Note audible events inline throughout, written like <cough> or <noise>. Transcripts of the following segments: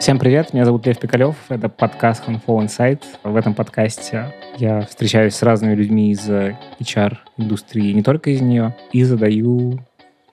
Всем привет, меня зовут Лев Пикалев, это подкаст Handful Insight. В этом подкасте я встречаюсь с разными людьми из HR-индустрии, не только из нее, и задаю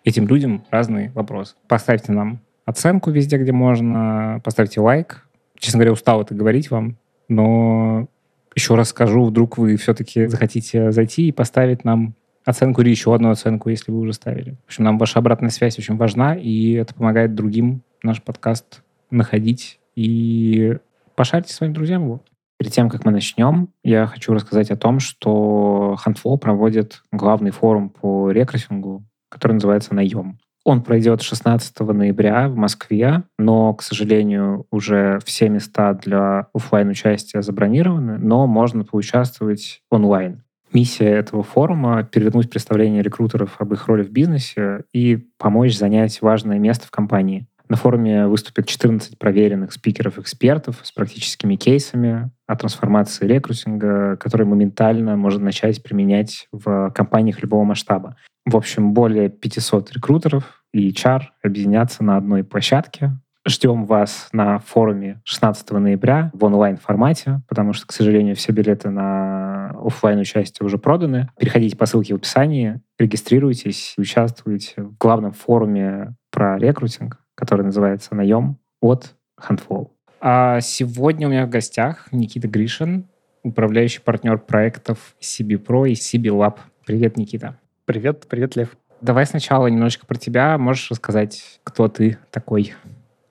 этим людям разные вопросы. Поставьте нам оценку везде, где можно, поставьте лайк. Честно говоря, устал это говорить вам, но еще раз скажу, вдруг вы все-таки захотите зайти и поставить нам оценку или еще одну оценку, если вы уже ставили. В общем, нам ваша обратная связь очень важна, и это помогает другим наш подкаст находить и пошарьте своим друзьям его. Перед тем, как мы начнем, я хочу рассказать о том, что Handflow проводит главный форум по рекрутингу, который называется «Наем». Он пройдет 16 ноября в Москве, но, к сожалению, уже все места для офлайн участия забронированы, но можно поучаствовать онлайн. Миссия этого форума — перевернуть представление рекрутеров об их роли в бизнесе и помочь занять важное место в компании. На форуме выступят 14 проверенных спикеров-экспертов с практическими кейсами о трансформации рекрутинга, которые моментально можно начать применять в компаниях любого масштаба. В общем, более 500 рекрутеров и HR объединятся на одной площадке. Ждем вас на форуме 16 ноября в онлайн-формате, потому что, к сожалению, все билеты на офлайн участие уже проданы. Переходите по ссылке в описании, регистрируйтесь, участвуйте в главном форуме про рекрутинг который называется «Наем» от Handful. А сегодня у меня в гостях Никита Гришин, управляющий партнер проектов CB Pro и CB Lab. Привет, Никита. Привет, привет, Лев. Давай сначала немножечко про тебя. Можешь рассказать, кто ты такой,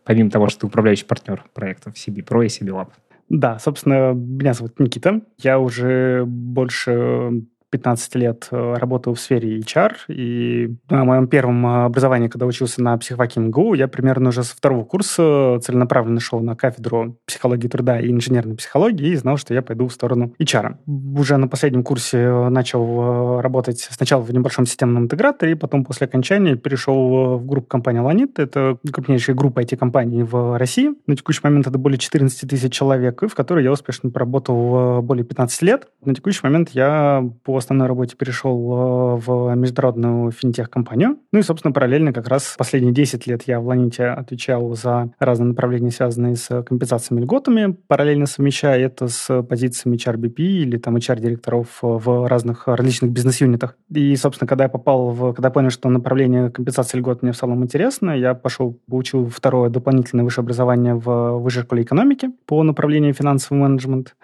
помимо того, что ты управляющий партнер проектов CB Pro и CB Lab? Да, собственно, меня зовут Никита. Я уже больше 15 лет э, работаю в сфере HR, и на моем первом э, образовании, когда учился на психфаке МГУ, я примерно уже со второго курса целенаправленно шел на кафедру психологии труда и инженерной психологии и знал, что я пойду в сторону HR. Уже на последнем курсе э, начал работать сначала в небольшом системном интеграторе, и потом после окончания перешел в группу компании «Ланит». Это крупнейшая группа IT-компаний в России. На текущий момент это более 14 тысяч человек, в которой я успешно поработал более 15 лет. На текущий момент я по основной работе перешел э, в международную финтех-компанию. Ну и, собственно, параллельно как раз последние 10 лет я в Ланите отвечал за разные направления, связанные с компенсациями льготами, параллельно совмещая это с позициями HRBP или там HR-директоров в разных различных бизнес-юнитах. И, собственно, когда я попал в... Когда понял, что направление компенсации льгот мне стало интересно, я пошел, получил второе дополнительное высшее образование в высшей школе экономики по направлению финансовый менеджмент.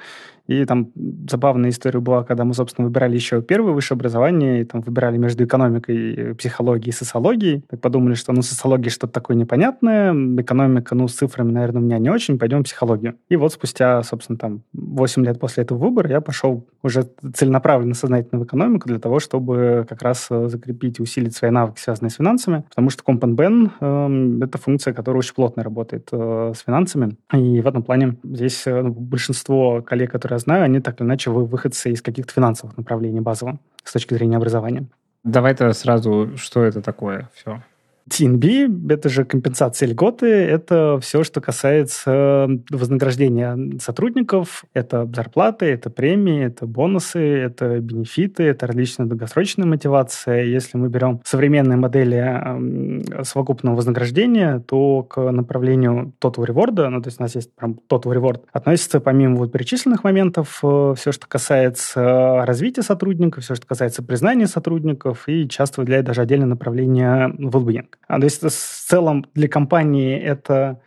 И там забавная история была, когда мы, собственно, выбирали еще первое высшее образование, и там выбирали между экономикой, психологией и социологией. Так подумали, что, ну, социология что-то такое непонятное, экономика, ну, с цифрами, наверное, у меня не очень, пойдем в психологию. И вот спустя, собственно, там 8 лет после этого выбора я пошел уже целенаправленно, сознательно в экономику для того, чтобы как раз э, закрепить и усилить свои навыки, связанные с финансами, потому что Компанбен э, — это функция, которая очень плотно работает э, с финансами. И в этом плане здесь э, большинство коллег, которые знаю, они так или иначе выходцы из каких-то финансовых направлений базово с точки зрения образования. Давай-то сразу, что это такое все? TNB — это же компенсация льготы, это все, что касается вознаграждения сотрудников, это зарплаты, это премии, это бонусы, это бенефиты, это различная долгосрочная мотивация. Если мы берем современные модели совокупного вознаграждения, то к направлению total reward, ну, то есть у нас есть прям total reward, относится помимо вот перечисленных моментов э, все, что касается развития сотрудников, все, что касается признания сотрудников, и часто выделяет даже отдельное направление well-being. А, то есть в целом для компании это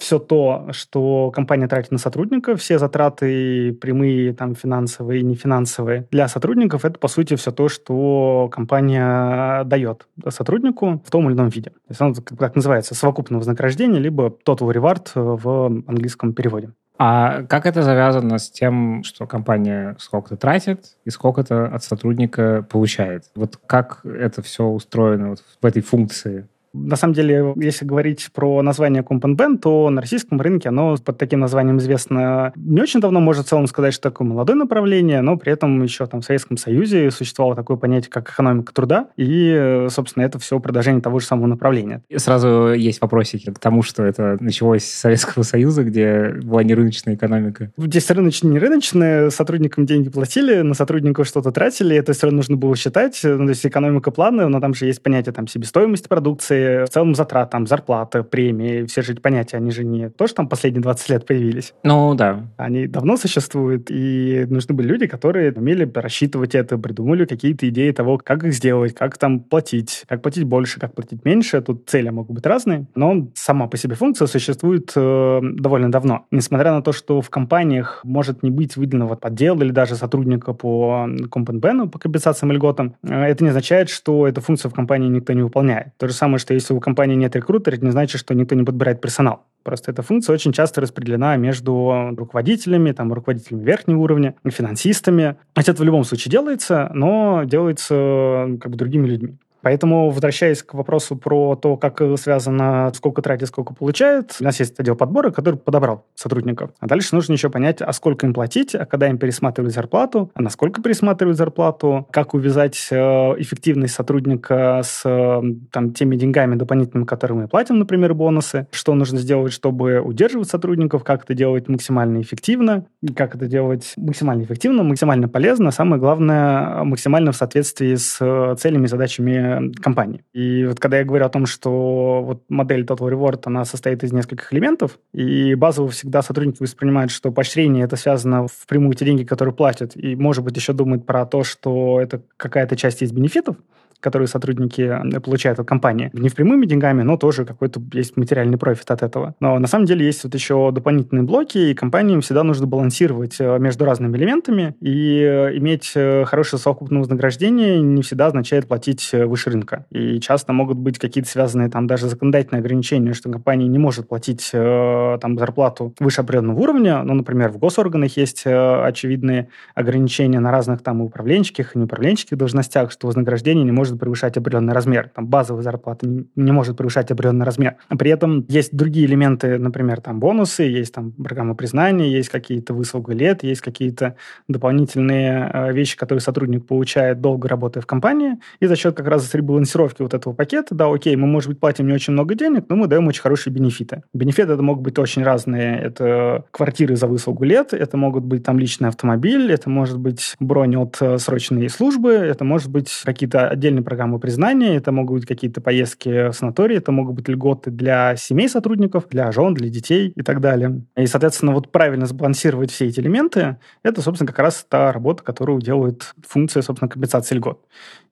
все то, что компания тратит на сотрудников, все затраты прямые, там, финансовые и нефинансовые для сотрудников, это, по сути, все то, что компания дает сотруднику в том или ином виде. То есть оно, как называется, совокупное вознаграждение, либо total reward в английском переводе. А как это завязано с тем, что компания сколько-то тратит и сколько-то от сотрудника получает? Вот как это все устроено вот в этой функции? На самом деле, если говорить про название Компанбен, то на российском рынке оно под таким названием известно не очень давно, можно в целом сказать, что такое молодое направление, но при этом еще там в Советском Союзе существовало такое понятие, как экономика труда, и, собственно, это все продолжение того же самого направления. И сразу есть вопросики к тому, что это началось с Советского Союза, где была не рыночная экономика. Здесь рыночная, не рыночная, сотрудникам деньги платили, на сотрудников что-то тратили, это все равно нужно было считать, ну, то есть экономика плана, но там же есть понятие там себестоимости продукции, в целом затрат, там, зарплата, премии, все же эти понятия, они же не то, что там последние 20 лет появились. Ну, да. Они давно существуют, и нужны были люди, которые умели рассчитывать это, придумали какие-то идеи того, как их сделать, как там платить, как платить больше, как платить меньше. Тут цели могут быть разные, но сама по себе функция существует э, довольно давно. Несмотря на то, что в компаниях может не быть выделенного поддела или даже сотрудника по компенбену, по компенсациям и льготам, э, это не означает, что эту функцию в компании никто не выполняет. То же самое, что если у компании нет рекрутера, это не значит, что никто не подбирает персонал. Просто эта функция очень часто распределена между руководителями, там, руководителями верхнего уровня, финансистами. Хотя это в любом случае делается, но делается как бы другими людьми. Поэтому, возвращаясь к вопросу про то, как связано, сколько тратит, сколько получает, у нас есть отдел подбора, который подобрал сотрудников. А дальше нужно еще понять, а сколько им платить, а когда им пересматривать зарплату, а насколько пересматривать зарплату, как увязать э, эффективность сотрудника с э, там, теми деньгами дополнительными, которые мы платим, например, бонусы, что нужно сделать, чтобы удерживать сотрудников, как это делать максимально эффективно, как это делать максимально эффективно, максимально полезно, самое главное, максимально в соответствии с э, целями и задачами компании. И вот когда я говорю о том, что вот модель Total Reward, она состоит из нескольких элементов, и базово всегда сотрудники воспринимают, что поощрение это связано впрямую те деньги, которые платят, и, может быть, еще думают про то, что это какая-то часть из бенефитов, которые сотрудники э, получают от компании. Не впрямыми деньгами, но тоже какой-то есть материальный профит от этого. Но на самом деле есть вот еще дополнительные блоки, и компаниям всегда нужно балансировать э, между разными элементами, и э, иметь хорошее совокупное вознаграждение не всегда означает платить выше рынка. И часто могут быть какие-то связанные там даже законодательные ограничения, что компания не может платить там зарплату выше определенного уровня. Ну, например, в госорганах есть очевидные ограничения на разных там управленческих и неуправленческих должностях, что вознаграждение не может может превышать определенный размер. Там базовая зарплата не, может превышать определенный размер. При этом есть другие элементы, например, там бонусы, есть там программа признания, есть какие-то выслуги лет, есть какие-то дополнительные э, вещи, которые сотрудник получает долго работая в компании. И за счет как раз ребалансировки вот этого пакета, да, окей, мы, может быть, платим не очень много денег, но мы даем очень хорошие бенефиты. Бенефиты это могут быть очень разные. Это квартиры за выслугу лет, это могут быть там личный автомобиль, это может быть бронь от э, срочной службы, это может быть какие-то отдельные специальные программы признания, это могут быть какие-то поездки в санатории, это могут быть льготы для семей сотрудников, для жен, для детей и так далее. И, соответственно, вот правильно сбалансировать все эти элементы, это, собственно, как раз та работа, которую делает функция, собственно, компенсации льгот.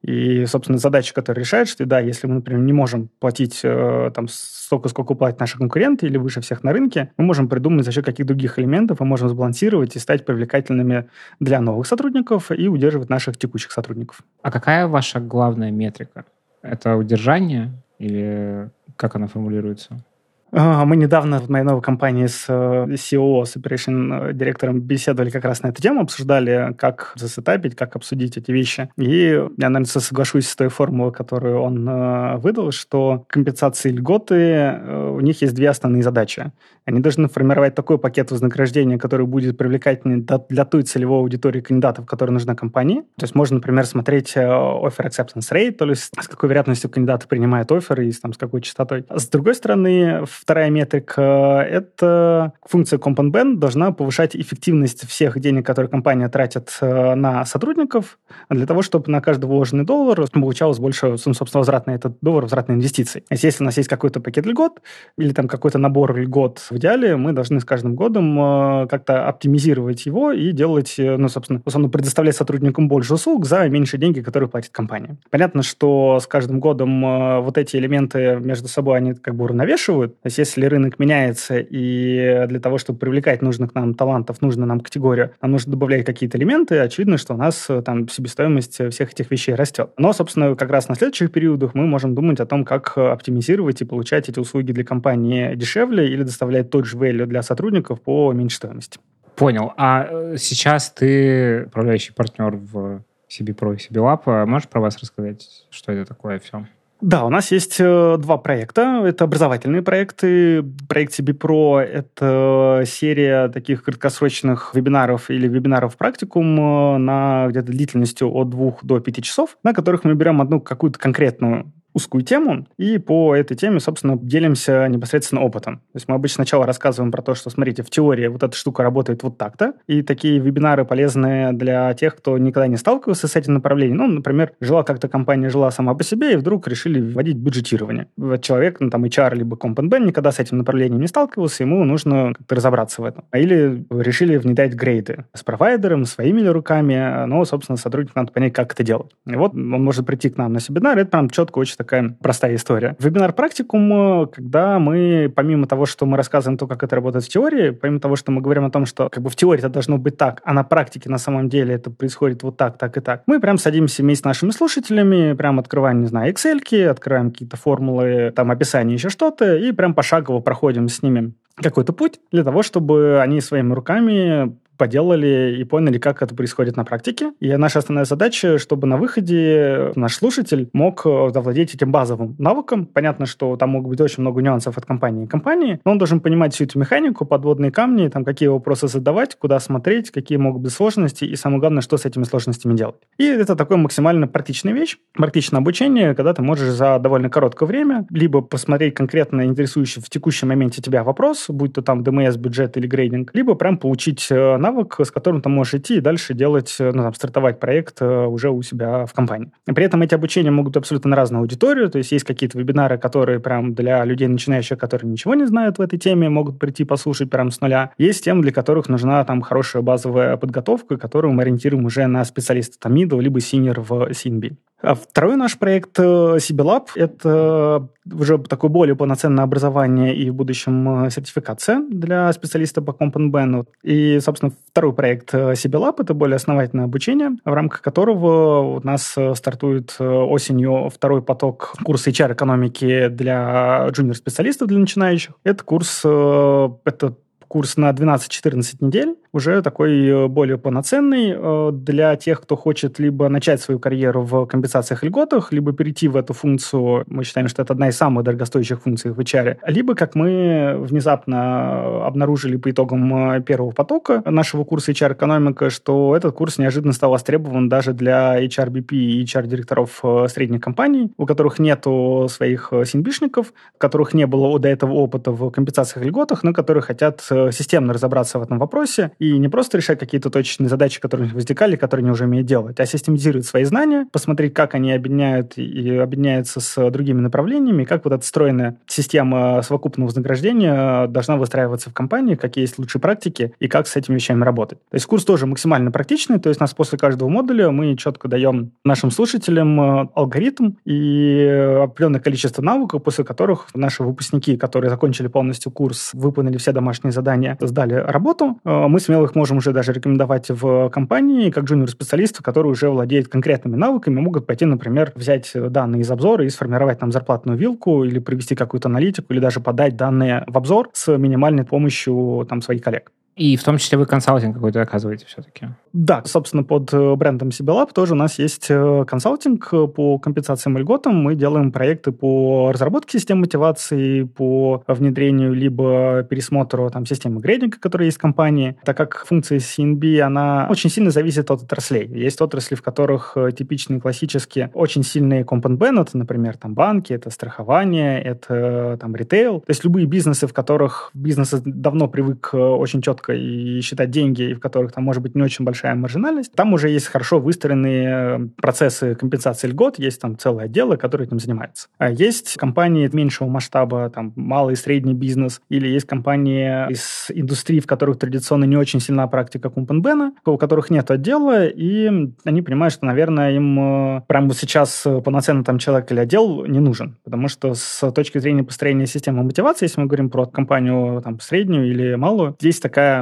И, собственно, задача, которая решает, что, да, если мы, например, не можем платить э, там столько, сколько платят наши конкуренты или выше всех на рынке, мы можем придумать за счет каких других элементов, мы можем сбалансировать и стать привлекательными для новых сотрудников и удерживать наших текущих сотрудников. А какая ваша главная метрика? Это удержание или как она формулируется? Мы недавно в моей новой компании с э, CEO, с operation директором беседовали как раз на эту тему, обсуждали, как засетапить, как обсудить эти вещи. И я, наверное, соглашусь с той формулой, которую он э, выдал, что компенсации льготы, э, у них есть две основные задачи. Они должны формировать такой пакет вознаграждения, который будет привлекательный для той целевой аудитории кандидатов, которая нужна компании. То есть можно, например, смотреть offer acceptance rate, то есть с какой вероятностью кандидаты принимают офер и там, с какой частотой. С другой стороны, Вторая метрика – это функция Compound должна повышать эффективность всех денег, которые компания тратит э, на сотрудников, для того, чтобы на каждый вложенный доллар получалось больше, собственно, возврат на этот доллар, возврат на инвестиции. Если у нас есть какой-то пакет льгот или там какой-то набор льгот, в идеале мы должны с каждым годом э, как-то оптимизировать его и делать, э, ну, собственно, условно предоставлять сотрудникам больше услуг за меньшие деньги, которые платит компания. Понятно, что с каждым годом вот эти элементы между собой, они как бы уравновешивают, есть если рынок меняется, и для того, чтобы привлекать нужных нам талантов, нужную нам категорию, нам нужно добавлять какие-то элементы, очевидно, что у нас э, там себестоимость всех этих вещей растет. Но, собственно, как раз на следующих периодах мы можем думать о том, как оптимизировать и получать эти услуги для компании дешевле или доставлять тот же value для сотрудников по меньшей стоимости. Понял. А э, сейчас ты управляющий партнер в CB Pro и CB Lab. Можешь про вас рассказать, что это такое все? Да, у нас есть э, два проекта. Это образовательные проекты. Проект CB Pro — это серия таких краткосрочных вебинаров или вебинаров практикум э, на где-то длительностью от двух до пяти часов, на которых мы берем одну какую-то конкретную узкую тему, и по этой теме, собственно, делимся непосредственно опытом. То есть мы обычно сначала рассказываем про то, что, смотрите, в теории вот эта штука работает вот так-то, и такие вебинары полезны для тех, кто никогда не сталкивался с этим направлением. Ну, например, жила как-то компания, жила сама по себе, и вдруг решили вводить бюджетирование. Человек, ну, там, HR либо компанбен никогда с этим направлением не сталкивался, ему нужно как-то разобраться в этом. Или решили внедрять грейды с провайдером, своими ли руками, но, собственно, сотруднику надо понять, как это делать. И вот он может прийти к нам на семинар, это прям четко очень такая простая история. Вебинар-практикум, когда мы, помимо того, что мы рассказываем то, как это работает в теории, помимо того, что мы говорим о том, что как бы в теории это должно быть так, а на практике на самом деле это происходит вот так, так и так, мы прям садимся вместе с нашими слушателями, прям открываем, не знаю, Excel, открываем какие-то формулы, там описание, еще что-то, и прям пошагово проходим с ними какой-то путь для того, чтобы они своими руками поделали и поняли, как это происходит на практике. И наша основная задача, чтобы на выходе наш слушатель мог э, завладеть этим базовым навыком. Понятно, что там могут быть очень много нюансов от компании к компании, но он должен понимать всю эту механику, подводные камни, там, какие вопросы задавать, куда смотреть, какие могут быть сложности, и самое главное, что с этими сложностями делать. И это такой максимально практичная вещь, практичное обучение, когда ты можешь за довольно короткое время либо посмотреть конкретно интересующий в текущем моменте тебя вопрос, будь то там ДМС, бюджет или грейдинг, либо прям получить э, навык, с которым ты можешь идти и дальше делать, э, ну, там, стартовать проект э, уже у себя в компании. При этом эти обучения могут абсолютно на разную аудиторию, то есть есть какие-то вебинары, которые прям для людей начинающих, которые ничего не знают в этой теме, могут прийти послушать прям с нуля. Есть темы, для которых нужна там хорошая базовая подготовка, которую мы ориентируем уже на специалиста там middle либо senior в CNB. А второй наш проект CBLab – это уже такое более полноценное образование и в будущем э, сертификация для специалиста по Component И, собственно, второй проект CBLab – это более основательное обучение, в рамках которого у нас э, стартует э, осенью второй поток курса HR-экономики для джуниор-специалистов, для начинающих. Это курс, это курс на 12-14 недель, уже такой э, более полноценный э, для тех, кто хочет либо начать свою карьеру в компенсациях и льготах, либо перейти в эту функцию, мы считаем, что это одна из самых дорогостоящих функций в HR, либо, как мы внезапно обнаружили по итогам э, первого потока нашего курса HR-экономика, что этот курс неожиданно стал востребован даже для HRBP и HR-директоров средних компаний, у которых нет своих синбишников, у которых не было до этого опыта в компенсациях и льготах, но которые хотят системно разобраться в этом вопросе и не просто решать какие-то точечные задачи, которые возникали, которые они уже умеют делать, а систематизировать свои знания, посмотреть, как они объединяют и объединяются с другими направлениями, как вот эта стройная система совокупного вознаграждения должна выстраиваться в компании, какие есть лучшие практики и как с этими вещами работать. То есть курс тоже максимально практичный, то есть нас после каждого модуля мы четко даем нашим слушателям э, алгоритм и определенное количество навыков, после которых наши выпускники, которые закончили полностью курс, выполнили все домашние задания, сдали работу, э, мы смело их можем уже даже рекомендовать в компании, как джуниор-специалисты, которые уже владеют конкретными навыками, могут пойти, например, взять данные из обзора и сформировать там зарплатную вилку или провести какую-то аналитику, или даже подать данные в обзор с минимальной помощью там своих коллег. И в том числе вы консалтинг какой-то оказываете все-таки? Да, собственно, под э, брендом CBLab тоже у нас есть э, консалтинг э, по компенсациям и льготам. Мы делаем проекты по разработке систем мотивации, по внедрению либо пересмотру там, системы грейдинга, которая есть в компании. Так как функция CNB, она очень сильно зависит от отраслей. Есть отрасли, в которых типичные классические очень сильные компонент например, там банки, это страхование, это там ритейл. То есть любые бизнесы, в которых бизнес давно привык очень четко четко и считать деньги, и в которых там может быть не очень большая маржинальность, там уже есть хорошо выстроенные э, процессы компенсации льгот, есть там целое отделы, которые этим занимаются. А есть компании меньшего масштаба, там малый и средний бизнес, или есть компании из индустрии, в которых традиционно не очень сильна практика Кумпенбена, у которых нет отдела, и они понимают, что, наверное, им э, прямо сейчас полноценный там человек или отдел не нужен, потому что с точки зрения построения системы мотивации, если мы говорим про компанию там среднюю или малую, здесь такая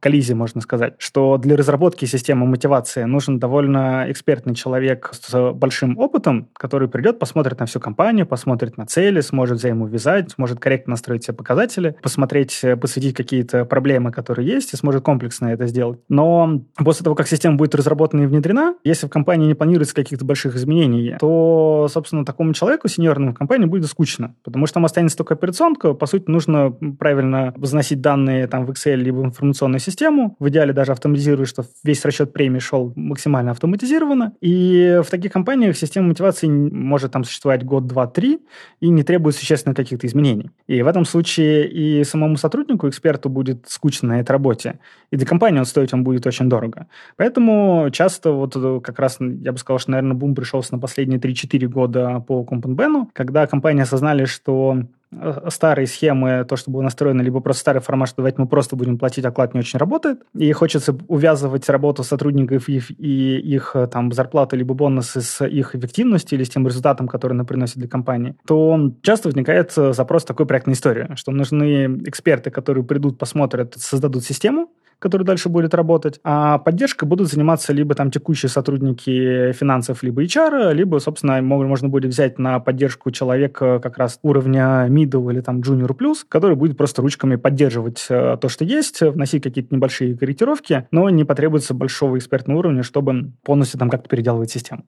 коллизия, можно сказать, что для разработки системы мотивации нужен довольно экспертный человек с большим опытом, который придет, посмотрит на всю компанию, посмотрит на цели, сможет взаимоувязать, сможет корректно настроить все показатели, посмотреть, посвятить какие-то проблемы, которые есть, и сможет комплексно это сделать. Но после того, как система будет разработана и внедрена, если в компании не планируется каких-то больших изменений, то, собственно, такому человеку, сеньорному в компании, будет скучно, потому что там останется только операционка, по сути, нужно правильно возносить данные там в Excel либо в информационную систему, в идеале даже автоматизируя, что весь расчет премии шел максимально автоматизированно. И в таких компаниях система мотивации может там существовать год, два, три, и не требует существенно каких-то изменений. И в этом случае и самому сотруднику, эксперту будет скучно на этой работе, и для компании он стоить он будет очень дорого. Поэтому часто вот как раз, я бы сказал, что, наверное, бум пришелся на последние 3-4 года по Компенбену, когда компании осознали, что Э, старые схемы, то, что было настроено, либо просто старый формат, что давайте мы просто будем платить оклад, не очень работает. И хочется увязывать работу сотрудников и, и их э, там зарплаты, либо бонусы с их эффективностью или с тем результатом, который она приносит для компании, то часто возникает э, запрос такой проектной истории, что нужны эксперты, которые придут, посмотрят, создадут систему, который дальше будет работать. А поддержкой будут заниматься либо там текущие сотрудники финансов, либо HR, либо, собственно, можно будет взять на поддержку человека как раз уровня middle или там junior plus, который будет просто ручками поддерживать э, то, что есть, вносить какие-то небольшие корректировки, но не потребуется большого экспертного уровня, чтобы полностью там как-то переделывать систему.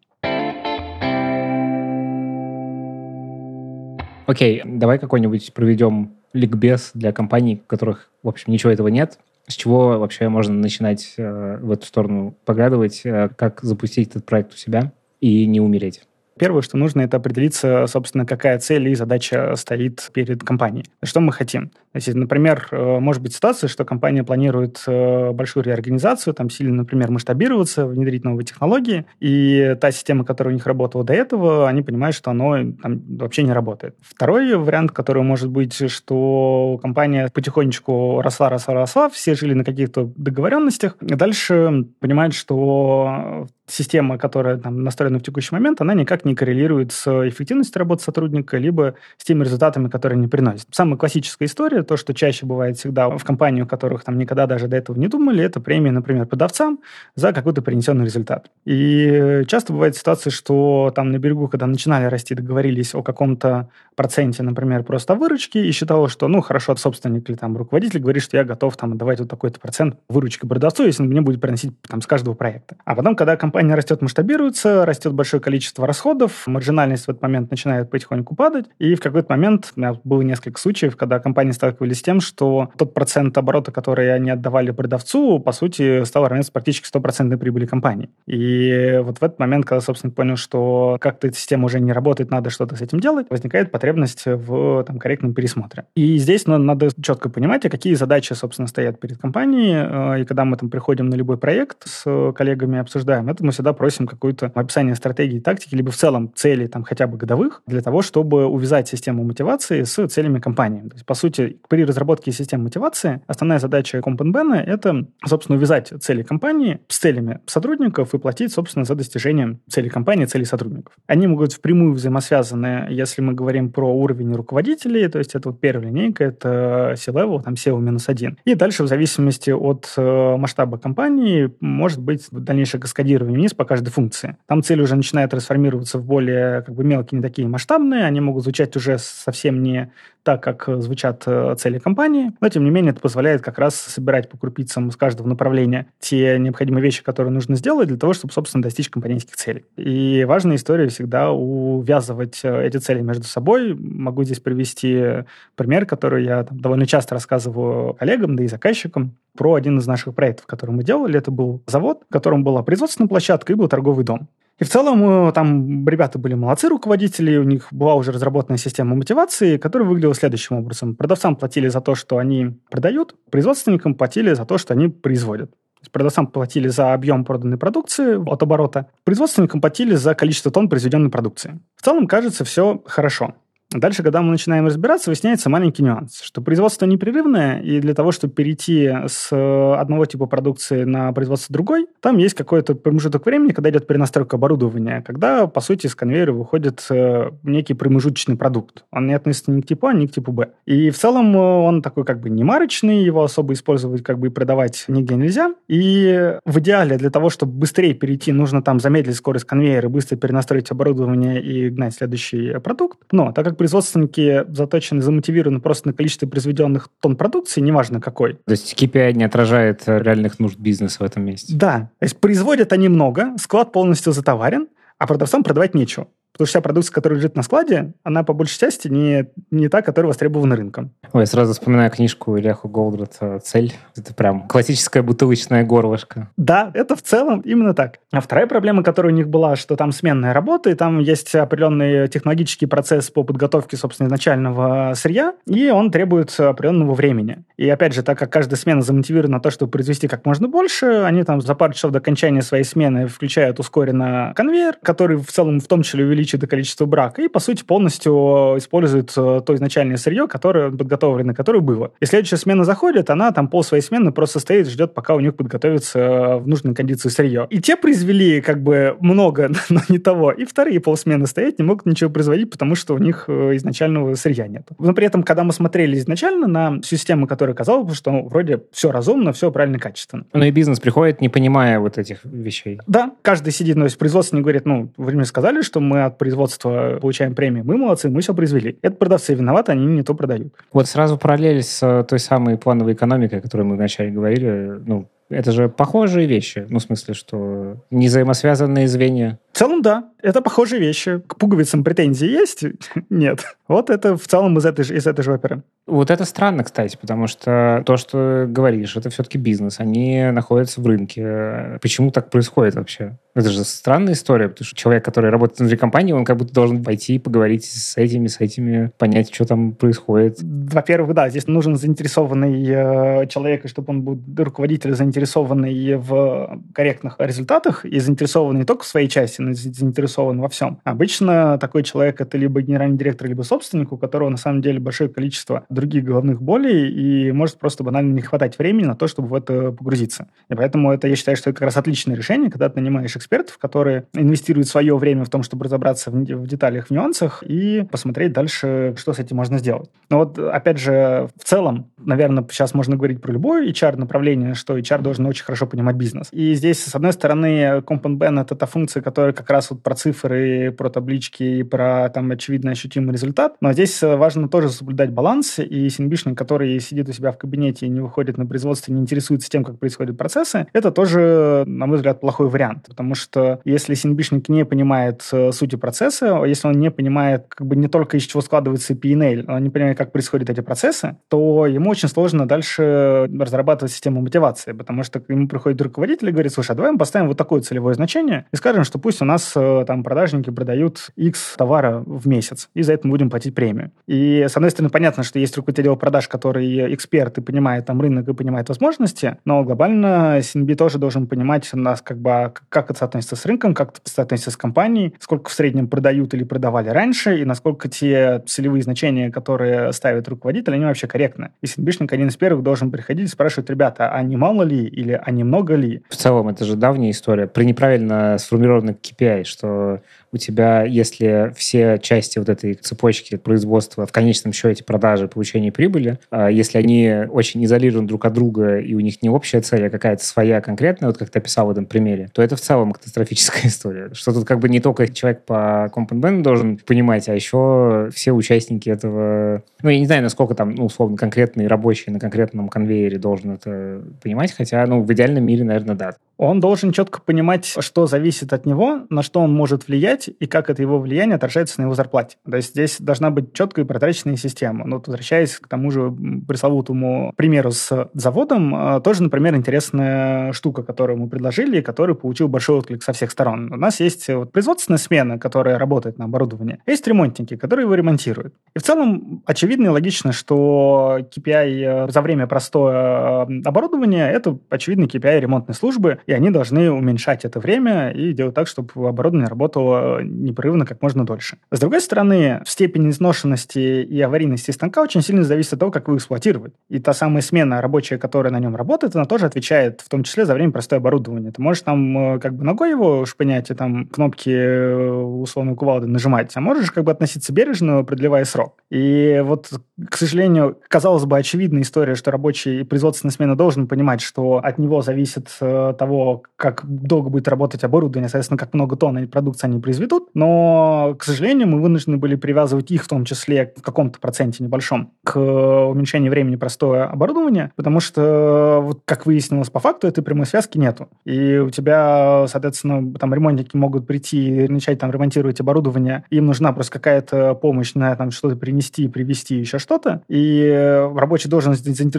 Окей, okay, давай какой-нибудь проведем ликбез для компаний, у которых, в общем, ничего этого нет, с чего вообще можно начинать э, в эту сторону поглядывать, э, как запустить этот проект у себя и не умереть? Первое, что нужно, это определиться, собственно, какая цель и задача стоит перед компанией. Что мы хотим? То есть, например, э, может быть ситуация, что компания планирует э, большую реорганизацию, там сильно, например, масштабироваться, внедрить новые технологии, и та система, которая у них работала до этого, они понимают, что оно там, вообще не работает. Второй вариант, который может быть, что компания потихонечку росла, росла, росла, все жили на каких-то договоренностях, дальше понимают, что система, которая там настроена в текущий момент, она никак не коррелирует с эффективностью работы сотрудника, либо с теми результатами, которые они приносят. Самая классическая история, то, что чаще бывает всегда в компании, у которых там никогда даже до этого не думали, это премия, например, продавцам за какой-то принесенный результат. И часто бывает ситуация, что там на берегу, когда начинали расти, договорились о каком-то проценте, например, просто выручки, и считалось, что, ну, хорошо, собственник или там руководитель говорит, что я готов там отдавать вот такой-то процент выручки продавцу, если он мне будет приносить там с каждого проекта. А потом, когда компания растет, масштабируется, растет большое количество расходов, маржинальность в этот момент начинает потихоньку падать, и в какой-то момент, у меня было несколько случаев, когда компании сталкивались с тем, что тот процент оборота, который они отдавали продавцу, по сути, стал равняться практически стопроцентной прибыли компании. И вот в этот момент, когда, собственно, понял, что как-то эта система уже не работает, надо что-то с этим делать, возникает потребность в там, корректном пересмотре. И здесь ну, надо четко понимать, а какие задачи, собственно, стоят перед компанией, э, и когда мы там приходим на любой проект с коллегами, обсуждаем это, мы всегда просим какое-то описание стратегии, тактики, либо в целом цели там хотя бы годовых, для того, чтобы увязать систему мотивации с целями компании. То есть, по сути, при разработке системы мотивации основная задача Компенбена — это, собственно, увязать цели компании с целями сотрудников и платить, собственно, за достижение цели компании, цели сотрудников. Они могут впрямую взаимосвязаны, если мы говорим про уровень руководителей, то есть это вот первая линейка, это C-level, там SEO минус один. И дальше, в зависимости от э, масштаба компании, может быть дальнейшее каскадирование вниз по каждой функции. Там цели уже начинают трансформироваться в более как бы мелкие, не такие масштабные, они могут звучать уже совсем не так, как звучат э, цели компании, но тем не менее это позволяет как раз собирать по крупицам с каждого направления те необходимые вещи, которые нужно сделать для того, чтобы, собственно, достичь компанейских целей. И важная история всегда увязывать э, эти цели между собой. Могу здесь привести пример, который я там, довольно часто рассказываю коллегам, да и заказчикам про один из наших проектов, который мы делали. Это был завод, в котором была производственная площадка и был торговый дом. И в целом э, там ребята были молодцы, руководители, у них была уже разработанная система мотивации, которая выглядела следующим образом. Продавцам платили за то, что они продают, производственникам платили за то, что они производят. Продавцам платили за объем проданной продукции от оборота, производственникам платили за количество тонн произведенной продукции. В целом, кажется, все хорошо. Дальше, когда мы начинаем разбираться, выясняется маленький нюанс, что производство непрерывное, и для того, чтобы перейти с одного типа продукции на производство другой, там есть какой-то промежуток времени, когда идет перенастройка оборудования, когда, по сути, с конвейера выходит э, некий промежуточный продукт. Он не относится ни к типу А, ни к типу Б. И в целом э, он такой как бы не марочный, его особо использовать как бы и продавать нигде нельзя. И в идеале для того, чтобы быстрее перейти, нужно там замедлить скорость конвейера, быстро перенастроить оборудование и гнать следующий продукт. Но так как производственники заточены, замотивированы просто на количество произведенных тонн продукции, неважно какой. То есть KPI не отражает реальных нужд бизнеса в этом месте? Да. То есть производят они много, склад полностью затоварен, а продавцам продавать нечего. Потому что вся продукция, которая лежит на складе, она по большей части не, не та, которая востребована рынком. Ой, я сразу вспоминаю книжку Ильяху Голдрата «Цель». Это прям классическая бутылочная горлышко. Да, это в целом именно так. А вторая проблема, которая у них была, что там сменная работа, и там есть определенный технологический процесс по подготовке, собственно, изначального сырья, и он требует определенного времени. И опять же, так как каждая смена замотивирована на то, чтобы произвести как можно больше, они там за пару часов до окончания своей смены включают ускоренно конвейер, который в целом в том числе увеличивает количество брака, и, по сути, полностью использует э, то изначальное сырье, которое подготовлено, которое было. И следующая смена заходит, она там пол своей смены просто стоит, ждет, пока у них подготовится э, в нужной кондиции сырье. И те произвели как бы много, <laughs> но не того. И вторые полсмены стоят, не могут ничего производить, потому что у них э, изначального сырья нет. Но при этом, когда мы смотрели изначально на систему, которая казалось бы, что ну, вроде все разумно, все правильно, качественно. Ну и бизнес приходит, не понимая вот этих вещей. Да, каждый сидит, ну, есть производство не говорит, ну, вы мне сказали, что мы от производства получаем премии, мы молодцы, мы все произвели. Это продавцы виноваты, они не то продают. Вот сразу параллель с э, той самой плановой экономикой, о которой мы вначале говорили, ну, это же похожие вещи. Ну, в смысле, что не взаимосвязанные звенья. В целом, да. Это похожие вещи. К пуговицам претензии есть? <laughs> Нет. Вот это в целом из этой, из этой же оперы. Вот это странно, кстати, потому что то, что говоришь, это все-таки бизнес. Они находятся в рынке. Почему так происходит вообще? Это же странная история, потому что человек, который работает внутри компании, он как будто должен пойти и поговорить с этими, с этими, понять, что там происходит. Во-первых, да, здесь нужен заинтересованный э, человек, и чтобы он был руководитель, заинтересованный в корректных результатах и заинтересован не только в своей части, но и заинтересован во всем. Обычно такой человек это либо генеральный директор, либо собственник, у которого на самом деле большое количество других головных болей, и может просто банально не хватать времени на то, чтобы в это погрузиться. И поэтому это, я считаю, что это как раз отличное решение, когда ты нанимаешь экспертов, которые инвестируют свое время в том, чтобы разобраться в, в деталях, в нюансах и посмотреть дальше, что с этим можно сделать. Но вот, опять же, в целом, наверное, сейчас можно говорить про любое HR-направление, что HR должен очень хорошо понимать бизнес. И здесь, с одной стороны, Compound это та функция, которая как раз вот про цифры, про таблички и про там очевидно ощутимый результат. Но здесь важно тоже соблюдать баланс, и синбишник, который сидит у себя в кабинете и не выходит на производство, не интересуется тем, как происходят процессы, это тоже, на мой взгляд, плохой вариант. Потому что если синбишник не понимает э, сути процесса, если он не понимает как бы не только из чего складывается P&L, он не понимает, как происходят эти процессы, то ему очень сложно дальше разрабатывать систему мотивации, потому что к нему приходит руководитель и говорит, слушай, а давай мы поставим вот такое целевое значение и скажем, что пусть у нас э, там продажники продают X товара в месяц, и за это мы будем платить премию. И, с одной стороны, понятно, что есть руководитель продаж, который эксперт и понимает там рынок и понимает возможности, но глобально CNB тоже должен понимать у нас как бы, как это соотносится с рынком, как это соотносится с компанией, сколько в среднем продают или продавали раньше, и насколько те целевые значения, которые ставит руководитель, они вообще корректны. И CNB один из первых должен приходить и спрашивать, ребята, а не мало ли или а не много ли? В целом, это же давняя история. При неправильно сформированном KPI, что у тебя, если все части вот этой цепочки производства в конечном счете продажи, получения прибыли, а если они очень изолированы друг от друга и у них не общая цель, а какая-то своя конкретная, вот как ты описал в этом примере, то это в целом катастрофическая <laughs> история. Что тут как бы не только человек по компоненту должен понимать, а еще все участники этого... Ну, я не знаю, насколько там, ну, условно, конкретный рабочий на конкретном конвейере должен это понимать, хотя, ну, в идеальном мире, наверное, да. Он должен четко понимать, что зависит от него, на что он может влиять и как это его влияние отражается на его зарплате. То есть здесь должна быть четкая и прозрачная система. Но вот возвращаясь к тому же пресловутому примеру с заводом, э, тоже, например, интересная штука, которую мы предложили, и который получил большой отклик со всех сторон. У нас есть вот производственная смена, которая работает на оборудовании. Есть ремонтники, которые его ремонтируют. И в целом очевидно и логично, что KPI э, за время простое э, оборудование – это очевидно KPI ремонтной службы, и они должны уменьшать это время и делать так, чтобы оборудование работало непрерывно как можно дольше. С другой стороны, степень изношенности и аварийности станка очень сильно зависит от того, как вы эксплуатировать. И та самая смена рабочая, которая на нем работает, она тоже отвечает в том числе за время простое оборудование. Ты можешь там э, как бы ногой его шпынять и там кнопки э, условно кувалды нажимать, а можешь как бы относиться бережно, продлевая срок. И вот к сожалению, казалось бы, очевидная история, что рабочий производственная смена должен понимать, что от него зависит э, того, как долго будет работать оборудование, соответственно, как много тонн продукции они произведут. Но, к сожалению, мы вынуждены были привязывать их в том числе в каком-то проценте небольшом к уменьшению времени простое оборудование, потому что, вот как выяснилось по факту, этой прямой связки нету. И у тебя, соответственно, там ремонтники могут прийти и начать там ремонтировать оборудование, им нужна просто какая-то помощь на там что-то принести, привезти, еще что-то, и рабочий должен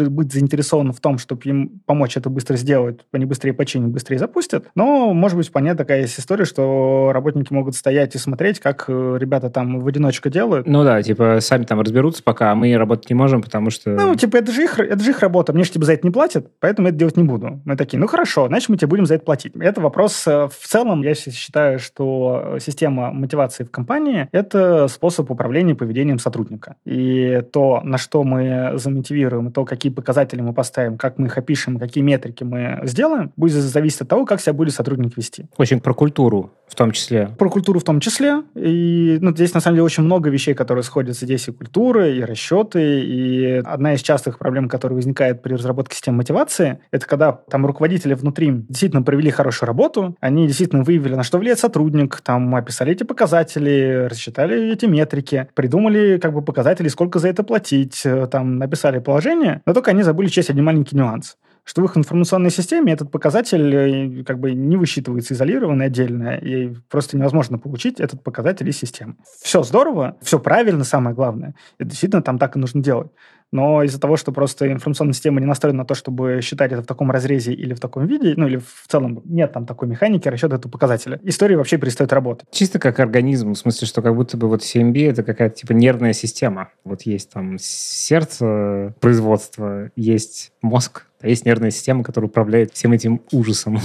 быть заинтересован в том, чтобы им помочь это быстро сделать, они быстрее починят, быстрее запустят. Но, может быть, понятно, такая есть история, что работники могут стоять и смотреть, как э, ребята там в одиночку делают. Ну да, типа сами там разберутся пока, а мы работать не можем, потому что... Ну, типа, это же их, это же их работа, мне же типа за это не платят, поэтому это делать не буду. Мы такие, ну хорошо, значит, мы тебе будем за это платить. Это вопрос э, в целом, я считаю, что система мотивации в компании – это способ управления поведением сотрудника. И то, на что мы замотивируем, то, какие показатели мы поставим, как мы их опишем, какие метрики мы сделаем, будет зависеть от того, как себя будет сотрудник вести. Очень про культуру в том числе. Про культуру в том числе. И ну, здесь, на самом деле, очень много вещей, которые сходятся. Здесь и культура, и расчеты. И одна из частых проблем, которая возникает при разработке системы мотивации, это когда там руководители внутри действительно провели хорошую работу, они действительно выявили, на что влияет сотрудник, там описали эти показатели, рассчитали эти метрики, придумали как бы показатели, сколько за это платить, э, там написали положение, но только они забыли честь один маленький нюанс что в их информационной системе этот показатель э, как бы не высчитывается изолированно отдельно, и просто невозможно получить этот показатель из системы. Все здорово, все правильно, самое главное. И действительно там так и нужно делать но из-за того, что просто информационная система не настроена на то, чтобы считать это в таком разрезе или в таком виде, ну или в целом нет там такой механики расчета этого показателя, история вообще перестает работать. Чисто как организм, в смысле, что как будто бы вот CMB это какая-то типа нервная система. Вот есть там сердце производства, есть мозг, а есть нервная система, которая управляет всем этим ужасом.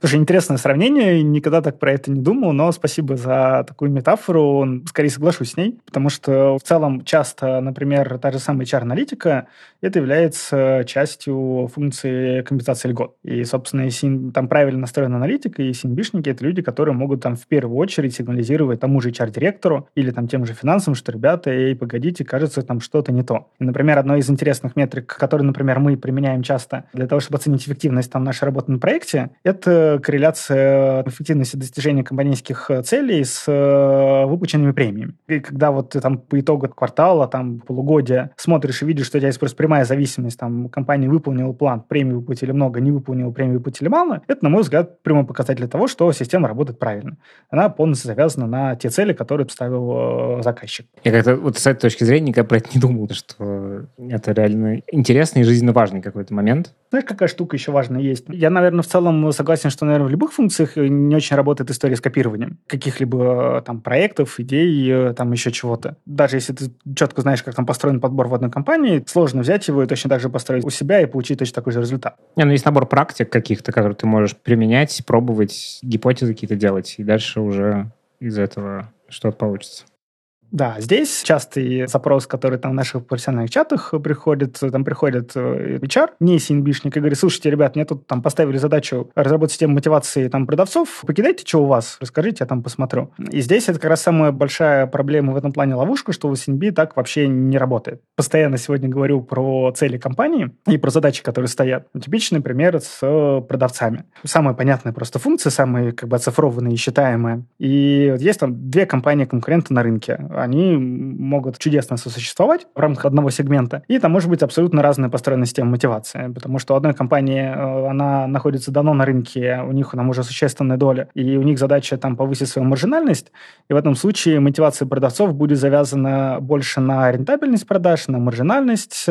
Слушай, интересное сравнение, никогда так про это не думал, но спасибо за такую метафору, скорее соглашусь с ней, потому что в целом часто, например, та же самая HR-аналитика, это является частью функции компенсации льгот. И, собственно, если там правильно настроена аналитика, и синбишники — это люди, которые могут там в первую очередь сигнализировать тому же HR-директору или там тем же финансам, что, ребята, эй, погодите, кажется, там что-то не то. И, например, одной из интересных метрик, которые, например, мы применяем часто для того, чтобы оценить эффективность там нашей работы на проекте, это корреляция эффективности достижения компанейских целей с э, выпущенными премиями. И когда вот ты там по итогу квартала, там полугодия смотришь и видишь, что у тебя есть просто прямая зависимость, там, компания выполнила план, премии выплатили много, не выполнила, премии выплатили мало, это, на мой взгляд, прямой показатель того, что система работает правильно. Она полностью завязана на те цели, которые поставил э, заказчик. Я как-то вот с этой точки зрения никогда про это не думал, что это реально интересный и жизненно важный какой-то момент. Знаешь, какая штука еще важная есть? Я, наверное, в целом согласен, что, наверное, в любых функциях не очень работает история с копированием каких-либо э, там проектов, идей, э, там еще чего-то. Даже если ты четко знаешь, как там построен подбор в одной компании, сложно взять его и точно так же построить у себя и получить точно такой же результат. Не, ну есть набор практик каких-то, которые ты можешь применять, пробовать, гипотезы какие-то делать, и дальше уже из этого что-то получится. Да, здесь частый запрос, который там в наших профессиональных чатах приходит, там приходит э, HR, не синбишник, и говорит, слушайте, ребят, мне тут там поставили задачу разработать систему мотивации там продавцов, покидайте, что у вас, расскажите, я там посмотрю. И здесь это как раз самая большая проблема в этом плане ловушка, что у CNB так вообще не работает. Постоянно сегодня говорю про цели компании и про задачи, которые стоят. Типичный пример с продавцами. Самая понятная просто функция, самая как бы оцифрованная и считаемая. И вот есть там две компании-конкуренты на рынке они могут чудесно сосуществовать в рамках одного сегмента. И там может быть абсолютно разная построена система мотивации, потому что у одной компании э, она находится давно на рынке, у них там уже существенная доля, и у них задача там повысить свою маржинальность, и в этом случае мотивация продавцов будет завязана больше на рентабельность продаж, на маржинальность,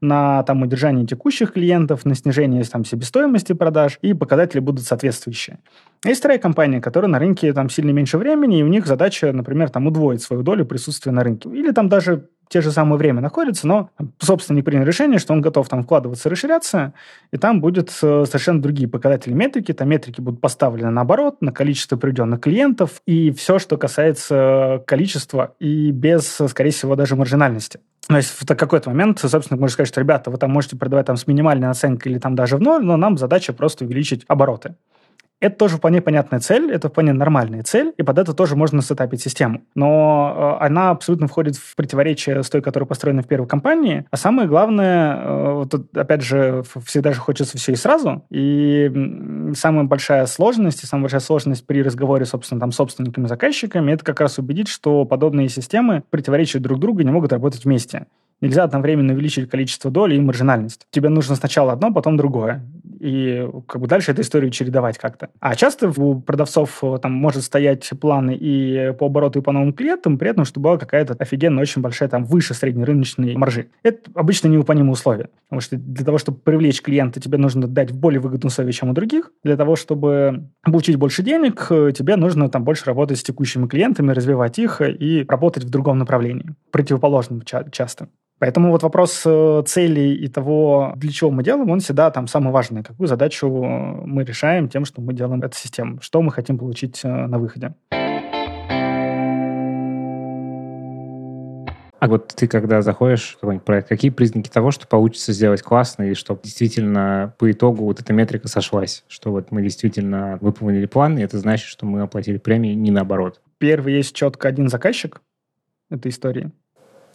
на там удержание текущих клиентов, на снижение там себестоимости продаж, и показатели будут соответствующие. Есть вторая компания, которая на рынке там сильно меньше времени, и у них задача, например, там удвоить свою долю присутствия на рынке. Или там даже те же самое время находится, но собственник принял решение, что он готов там вкладываться, расширяться, и там будет э, совершенно другие показатели метрики. Там метрики будут поставлены наоборот, на количество приведенных клиентов, и все, что касается количества, и без, скорее всего, даже маржинальности. То есть в какой-то момент, собственно, можно сказать, что, ребята, вы там можете продавать там с минимальной оценкой или там даже в ноль, но нам задача просто увеличить обороты. Это тоже вполне понятная цель, это вполне нормальная цель, и под это тоже можно сетапить систему. Но э, она абсолютно входит в противоречие с той, которая построена в первой компании. А самое главное, э, вот, опять же, всегда же хочется все и сразу. И самая большая сложность, и самая большая сложность при разговоре, собственно, там, с собственниками, заказчиками, это как раз убедить, что подобные системы противоречат друг другу и не могут работать вместе. Нельзя одновременно увеличить количество доли и маржинальность. Тебе нужно сначала одно, потом другое. И как бы дальше эту историю чередовать как-то. А часто у продавцов э, там может стоять планы и по обороту, и по новым клиентам, при этом, чтобы была какая-то офигенно очень большая, там, выше среднерыночной маржи. Это обычно невыполнимые условия. Потому что для того, чтобы привлечь клиента, тебе нужно дать более выгодные условия, чем у других. Для того, чтобы получить больше денег, э, тебе нужно там больше работать с текущими клиентами, развивать их и работать в другом направлении, противоположном часто. Поэтому вот вопрос э, целей и того, для чего мы делаем, он всегда там самый важный. Какую задачу мы решаем тем, что мы делаем эту систему? Что мы хотим получить э, на выходе? А вот ты, когда заходишь в какой-нибудь проект, какие признаки того, что получится сделать классно, и что действительно по итогу вот эта метрика сошлась, что вот мы действительно выполнили план, и это значит, что мы оплатили премии, не наоборот? Первый есть четко один заказчик этой истории.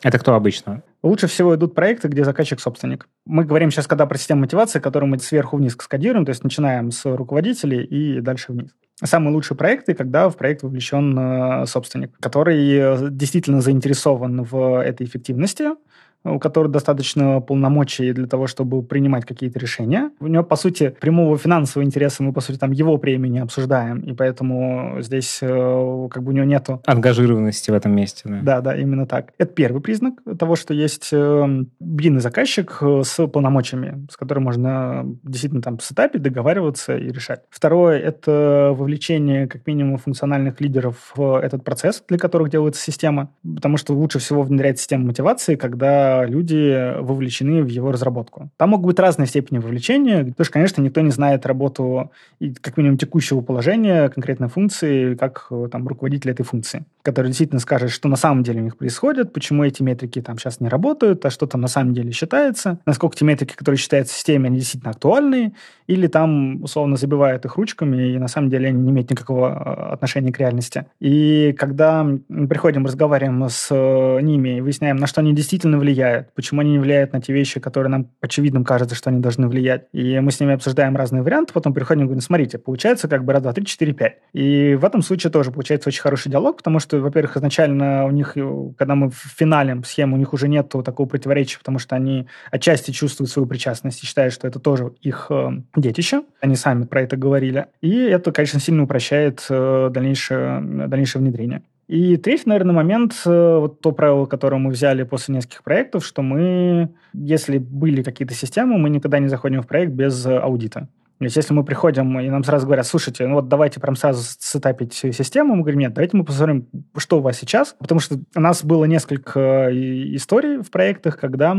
Это кто обычно? Лучше всего идут проекты, где заказчик собственник. Мы говорим сейчас, когда про систему мотивации, которую мы сверху вниз скодируем, то есть начинаем с руководителей и дальше вниз. Самые лучшие проекты, когда в проект вовлечен э, собственник, который э, действительно заинтересован в этой эффективности, у которого достаточно полномочий для того, чтобы принимать какие-то решения. У него, по сути, прямого финансового интереса мы, по сути, там его премии не обсуждаем, и поэтому здесь э, как бы у него нету... Ангажированности в этом месте, да. Да, да, именно так. Это первый признак того, что есть э, длинный заказчик э, с полномочиями, с которым можно действительно там сетапить, договариваться и решать. Второе — это вовлечение как минимум функциональных лидеров в этот процесс, для которых делается система, потому что лучше всего внедрять систему мотивации, когда люди вовлечены в его разработку. Там могут быть разные степени вовлечения, потому что, конечно, никто не знает работу и как минимум текущего положения конкретной функции, как там руководитель этой функции, который действительно скажет, что на самом деле у них происходит, почему эти метрики там сейчас не работают, а что там на самом деле считается, насколько те метрики, которые считаются в системе, они действительно актуальны, или там условно забивают их ручками, и на самом деле они не имеют никакого а, отношения к реальности. И когда мы приходим, разговариваем с э, ними и выясняем, на что они действительно влияют, влияют, почему они не влияют на те вещи, которые нам очевидным кажется, что они должны влиять. И мы с ними обсуждаем разные варианты, потом приходим и говорим, смотрите, получается как бы раз, два, три, четыре, пять. И в этом случае тоже получается очень хороший диалог, потому что, во-первых, изначально у них, когда мы в финале схемы, у них уже нет такого противоречия, потому что они отчасти чувствуют свою причастность и считают, что это тоже их э, детище. Они сами про это говорили. И это, конечно, сильно упрощает э, дальнейшее, дальнейшее внедрение. И третий, наверное, момент, э, вот то правило, которое мы взяли после нескольких проектов, что мы, если были какие-то системы, мы никогда не заходим в проект без аудита. То есть если мы приходим и нам сразу говорят, слушайте, ну вот давайте прям сразу сетапить систему, мы говорим, нет, давайте мы посмотрим, что у вас сейчас. Потому что у нас было несколько э, историй в проектах, когда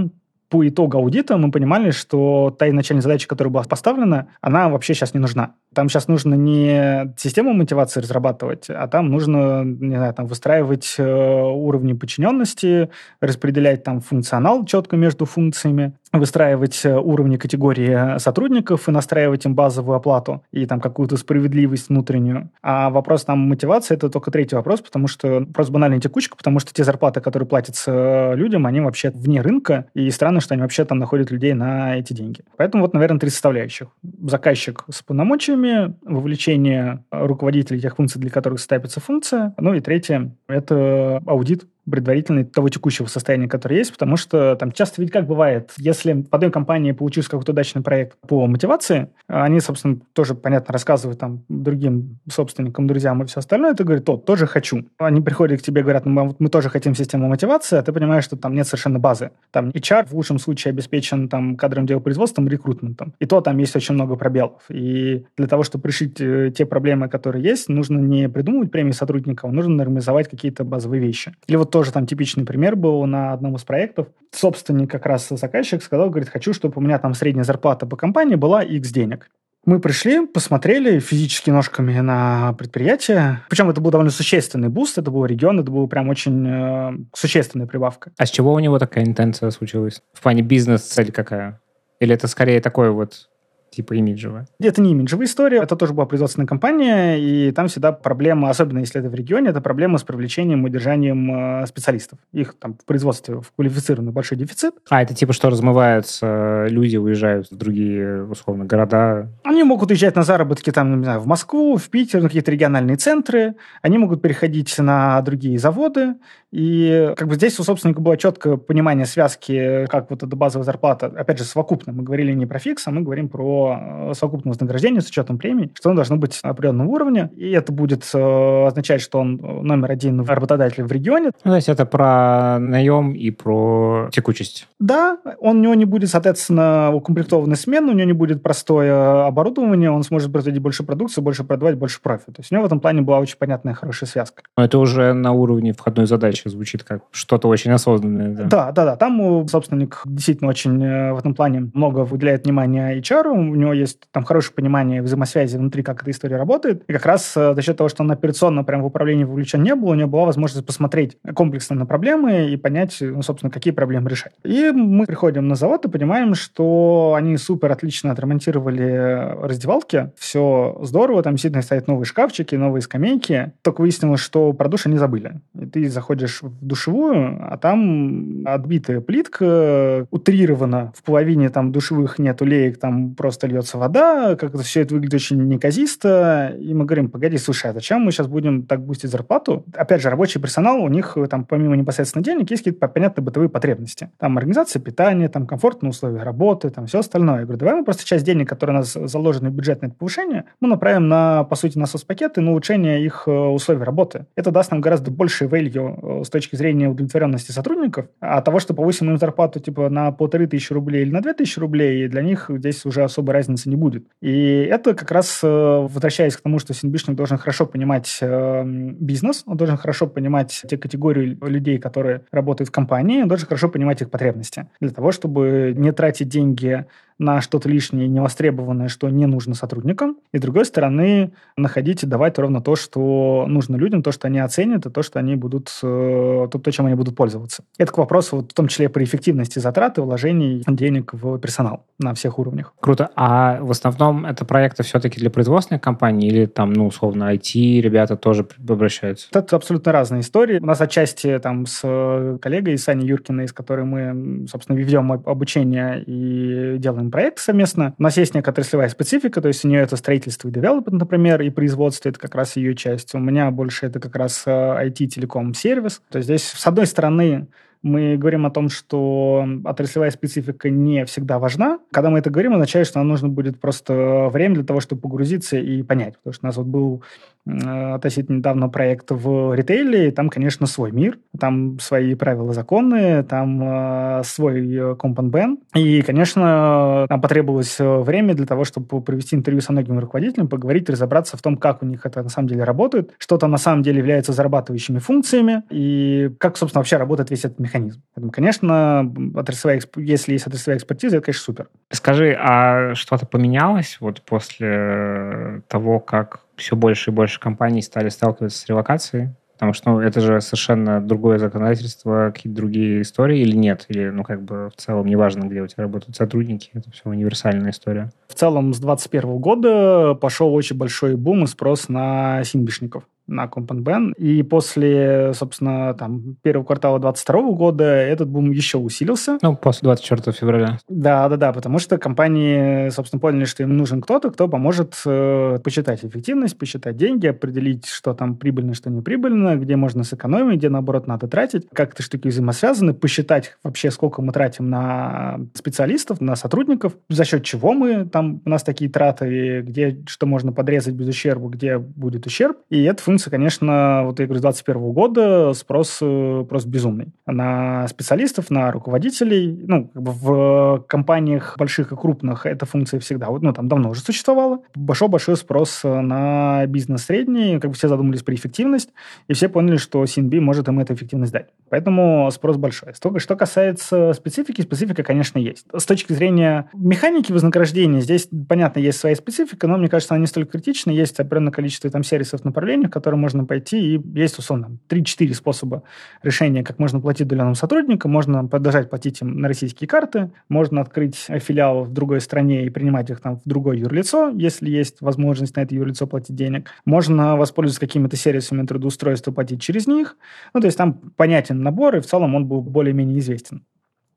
по итогу аудита мы понимали, что та изначальная задача, которая была поставлена, она вообще сейчас не нужна. Там сейчас нужно не систему мотивации разрабатывать, а там нужно, не знаю, там выстраивать э, уровни подчиненности, распределять там функционал четко между функциями, выстраивать э, уровни категории сотрудников и настраивать им базовую оплату и там какую-то справедливость внутреннюю. А вопрос там мотивации – это только третий вопрос, потому что просто банальная текучка, потому что те зарплаты, которые платятся э, людям, они вообще вне рынка, и странно, что они вообще там находят людей на эти деньги. Поэтому вот, наверное, три составляющих. Заказчик с полномочиями, функциями, вовлечение руководителей тех функций, для которых ставится функция. Ну и третье – это аудит предварительный того текущего состояния, которое есть, потому что там часто ведь как бывает, если в одной компании получился какой-то удачный проект по мотивации, они, собственно, тоже, понятно, рассказывают там другим собственникам, друзьям и все остальное, ты говоришь, то, тоже хочу. Они приходят к тебе и говорят, мы, мы тоже хотим систему мотивации, а ты понимаешь, что там нет совершенно базы. Там HR в лучшем случае обеспечен там кадром дела производством, рекрутментом. И то там есть очень много пробелов. И для того, чтобы решить э, те проблемы, которые есть, нужно не придумывать премии сотрудников, нужно нормализовать какие-то базовые вещи. Или вот тоже там типичный пример был на одном из проектов. Собственник, как раз заказчик, сказал, говорит, хочу, чтобы у меня там средняя зарплата по компании была X денег. Мы пришли, посмотрели физически ножками на предприятие. Причем это был довольно существенный буст, это был регион, это была прям очень э, существенная прибавка. А с чего у него такая интенция случилась? В плане бизнес-цель какая? Или это скорее такой вот типа имиджевая. Это не имиджевая история, это тоже была производственная компания, и там всегда проблема, особенно если это в регионе, это проблема с привлечением и удержанием э, специалистов. Их там в производстве в квалифицированный большой дефицит. А, это типа что размываются, люди уезжают в другие, условно, города? Они могут уезжать на заработки там, не знаю, в Москву, в Питер, на какие-то региональные центры. Они могут переходить на другие заводы. И как бы здесь у собственника было четкое понимание связки, как вот эта базовая зарплата, опять же, совокупно. Мы говорили не про фикс, а мы говорим про э, совокупное вознаграждение с учетом премий, что оно должно быть определенного уровня. И это будет э, означать, что он номер один работодатель в регионе. Ну, то есть это про наем и про текучесть. Да, он, у него не будет, соответственно, укомплектованной смены, у него не будет простое оборудование, он сможет производить больше продукции, больше продавать, больше профита. То есть у него в этом плане была очень понятная, хорошая связка. Но это уже на уровне входной задачи звучит как что-то очень осознанное. Да, да, да. да. Там собственник действительно очень э, в этом плане много выделяет внимания HR, у него есть там хорошее понимание взаимосвязи внутри, как эта история работает. И как раз э, за счет того, что он операционно прям в управлении вовлечен не был, у него была возможность посмотреть комплексно на проблемы и понять, ну, собственно, какие проблемы решать. И мы приходим на завод и понимаем, что они супер отлично отремонтировали раздевалки, все здорово, там действительно стоят новые шкафчики, новые скамейки. Только выяснилось, что про душ они забыли. И ты заходишь в душевую, а там отбитая плитка, утрирована в половине там душевых нету леек, там просто льется вода, как это все это выглядит очень неказисто. И мы говорим, погоди, слушай, а зачем мы сейчас будем так бустить зарплату? Опять же, рабочий персонал, у них там помимо непосредственно денег есть какие-то понятные бытовые потребности. Там организация питания, там комфортные условия работы, там все остальное. Я говорю, давай мы просто часть денег, которые у нас заложены в бюджет на это повышение, мы направим на, по сути, на соцпакеты, на улучшение их э, условий работы. Это даст нам гораздо больше value э, с точки зрения удовлетворенности сотрудников, а того, что повысим им зарплату типа на полторы тысячи рублей или на две тысячи рублей, для них здесь уже особой разницы не будет. И это как раз, э, возвращаясь к тому, что синбишник должен хорошо понимать бизнес, он должен хорошо понимать те категории людей, которые работают в компании, он должен хорошо понимать их потребности для того, чтобы не тратить деньги на что-то лишнее и невостребованное, что не нужно сотрудникам, и, с другой стороны, находить и давать ровно то, что нужно людям, то, что они оценят, и то, что они будут, э, то, то чем они будут пользоваться. Это к вопросу, вот, в том числе при эффективности затраты, вложений денег в персонал на всех уровнях. Круто. А в основном это проекты все-таки для производственной компании или там, ну, условно, IT ребята тоже обращаются? Это абсолютно разные истории. У нас отчасти там с коллегой Саней Юркиной, с которой мы, собственно, ведем обучение и делаем делаем проект совместно. У нас есть некая отраслевая специфика, то есть у нее это строительство и девелопмент, например, и производство, это как раз ее часть. У меня больше это как раз IT, э, телеком, сервис. То есть здесь, с одной стороны, мы говорим о том, что отраслевая специфика не всегда важна. Когда мы это говорим, означает, что нам нужно будет просто время для того, чтобы погрузиться и понять. Потому что у нас вот был относительно недавно проект в ритейле, и там, конечно, свой мир, там свои правила законы, там э, свой компан И, конечно, нам потребовалось время для того, чтобы провести интервью со многими руководителями, поговорить, разобраться в том, как у них это на самом деле работает, что там на самом деле является зарабатывающими функциями, и как, собственно, вообще работает весь этот механизм. Поэтому, конечно, отраслевая, если есть отраслевая экспертиза, это, конечно, супер. Скажи, а что-то поменялось вот после того, как все больше и больше компаний стали сталкиваться с релокацией? Потому что ну, это же совершенно другое законодательство, какие-то другие истории или нет? Или, ну, как бы в целом неважно, где у тебя работают сотрудники, это все универсальная история. В целом с 2021 года пошел очень большой бум и спрос на синбишников на Компанбен. И после, собственно, там, первого квартала 2022 года этот бум еще усилился. Ну, после 24 февраля. Да, да, да, потому что компании, собственно, поняли, что им нужен кто-то, кто поможет э, посчитать эффективность, посчитать деньги, определить, что там прибыльно, что не прибыльно, где можно сэкономить, где, наоборот, надо тратить, как эти штуки взаимосвязаны, посчитать вообще, сколько мы тратим на специалистов, на сотрудников, за счет чего мы там, у нас такие траты, где что можно подрезать без ущерба, где будет ущерб. И это функция, конечно, вот я говорю, с 2021 года спрос э, просто безумный. На специалистов, на руководителей, ну, как бы в компаниях больших и крупных эта функция всегда, ну, там давно уже существовала. Большой-большой спрос на бизнес средний, как бы все задумались про эффективность, и все поняли, что CNB может им эту эффективность дать. Поэтому спрос большой. Что касается специфики, специфика, конечно, есть. С точки зрения механики вознаграждения, здесь, понятно, есть своя специфика, но, мне кажется, она не столь критична. Есть определенное количество там сервисов, направлений, которые котором можно пойти, и есть, условно, 3-4 способа решения, как можно платить удаленным сотрудникам. Можно продолжать платить им на российские карты, можно открыть филиал в другой стране и принимать их там в другое юрлицо, если есть возможность на это юрлицо платить денег. Можно воспользоваться какими-то сервисами трудоустройства, платить через них. Ну, то есть там понятен набор, и в целом он был более-менее известен.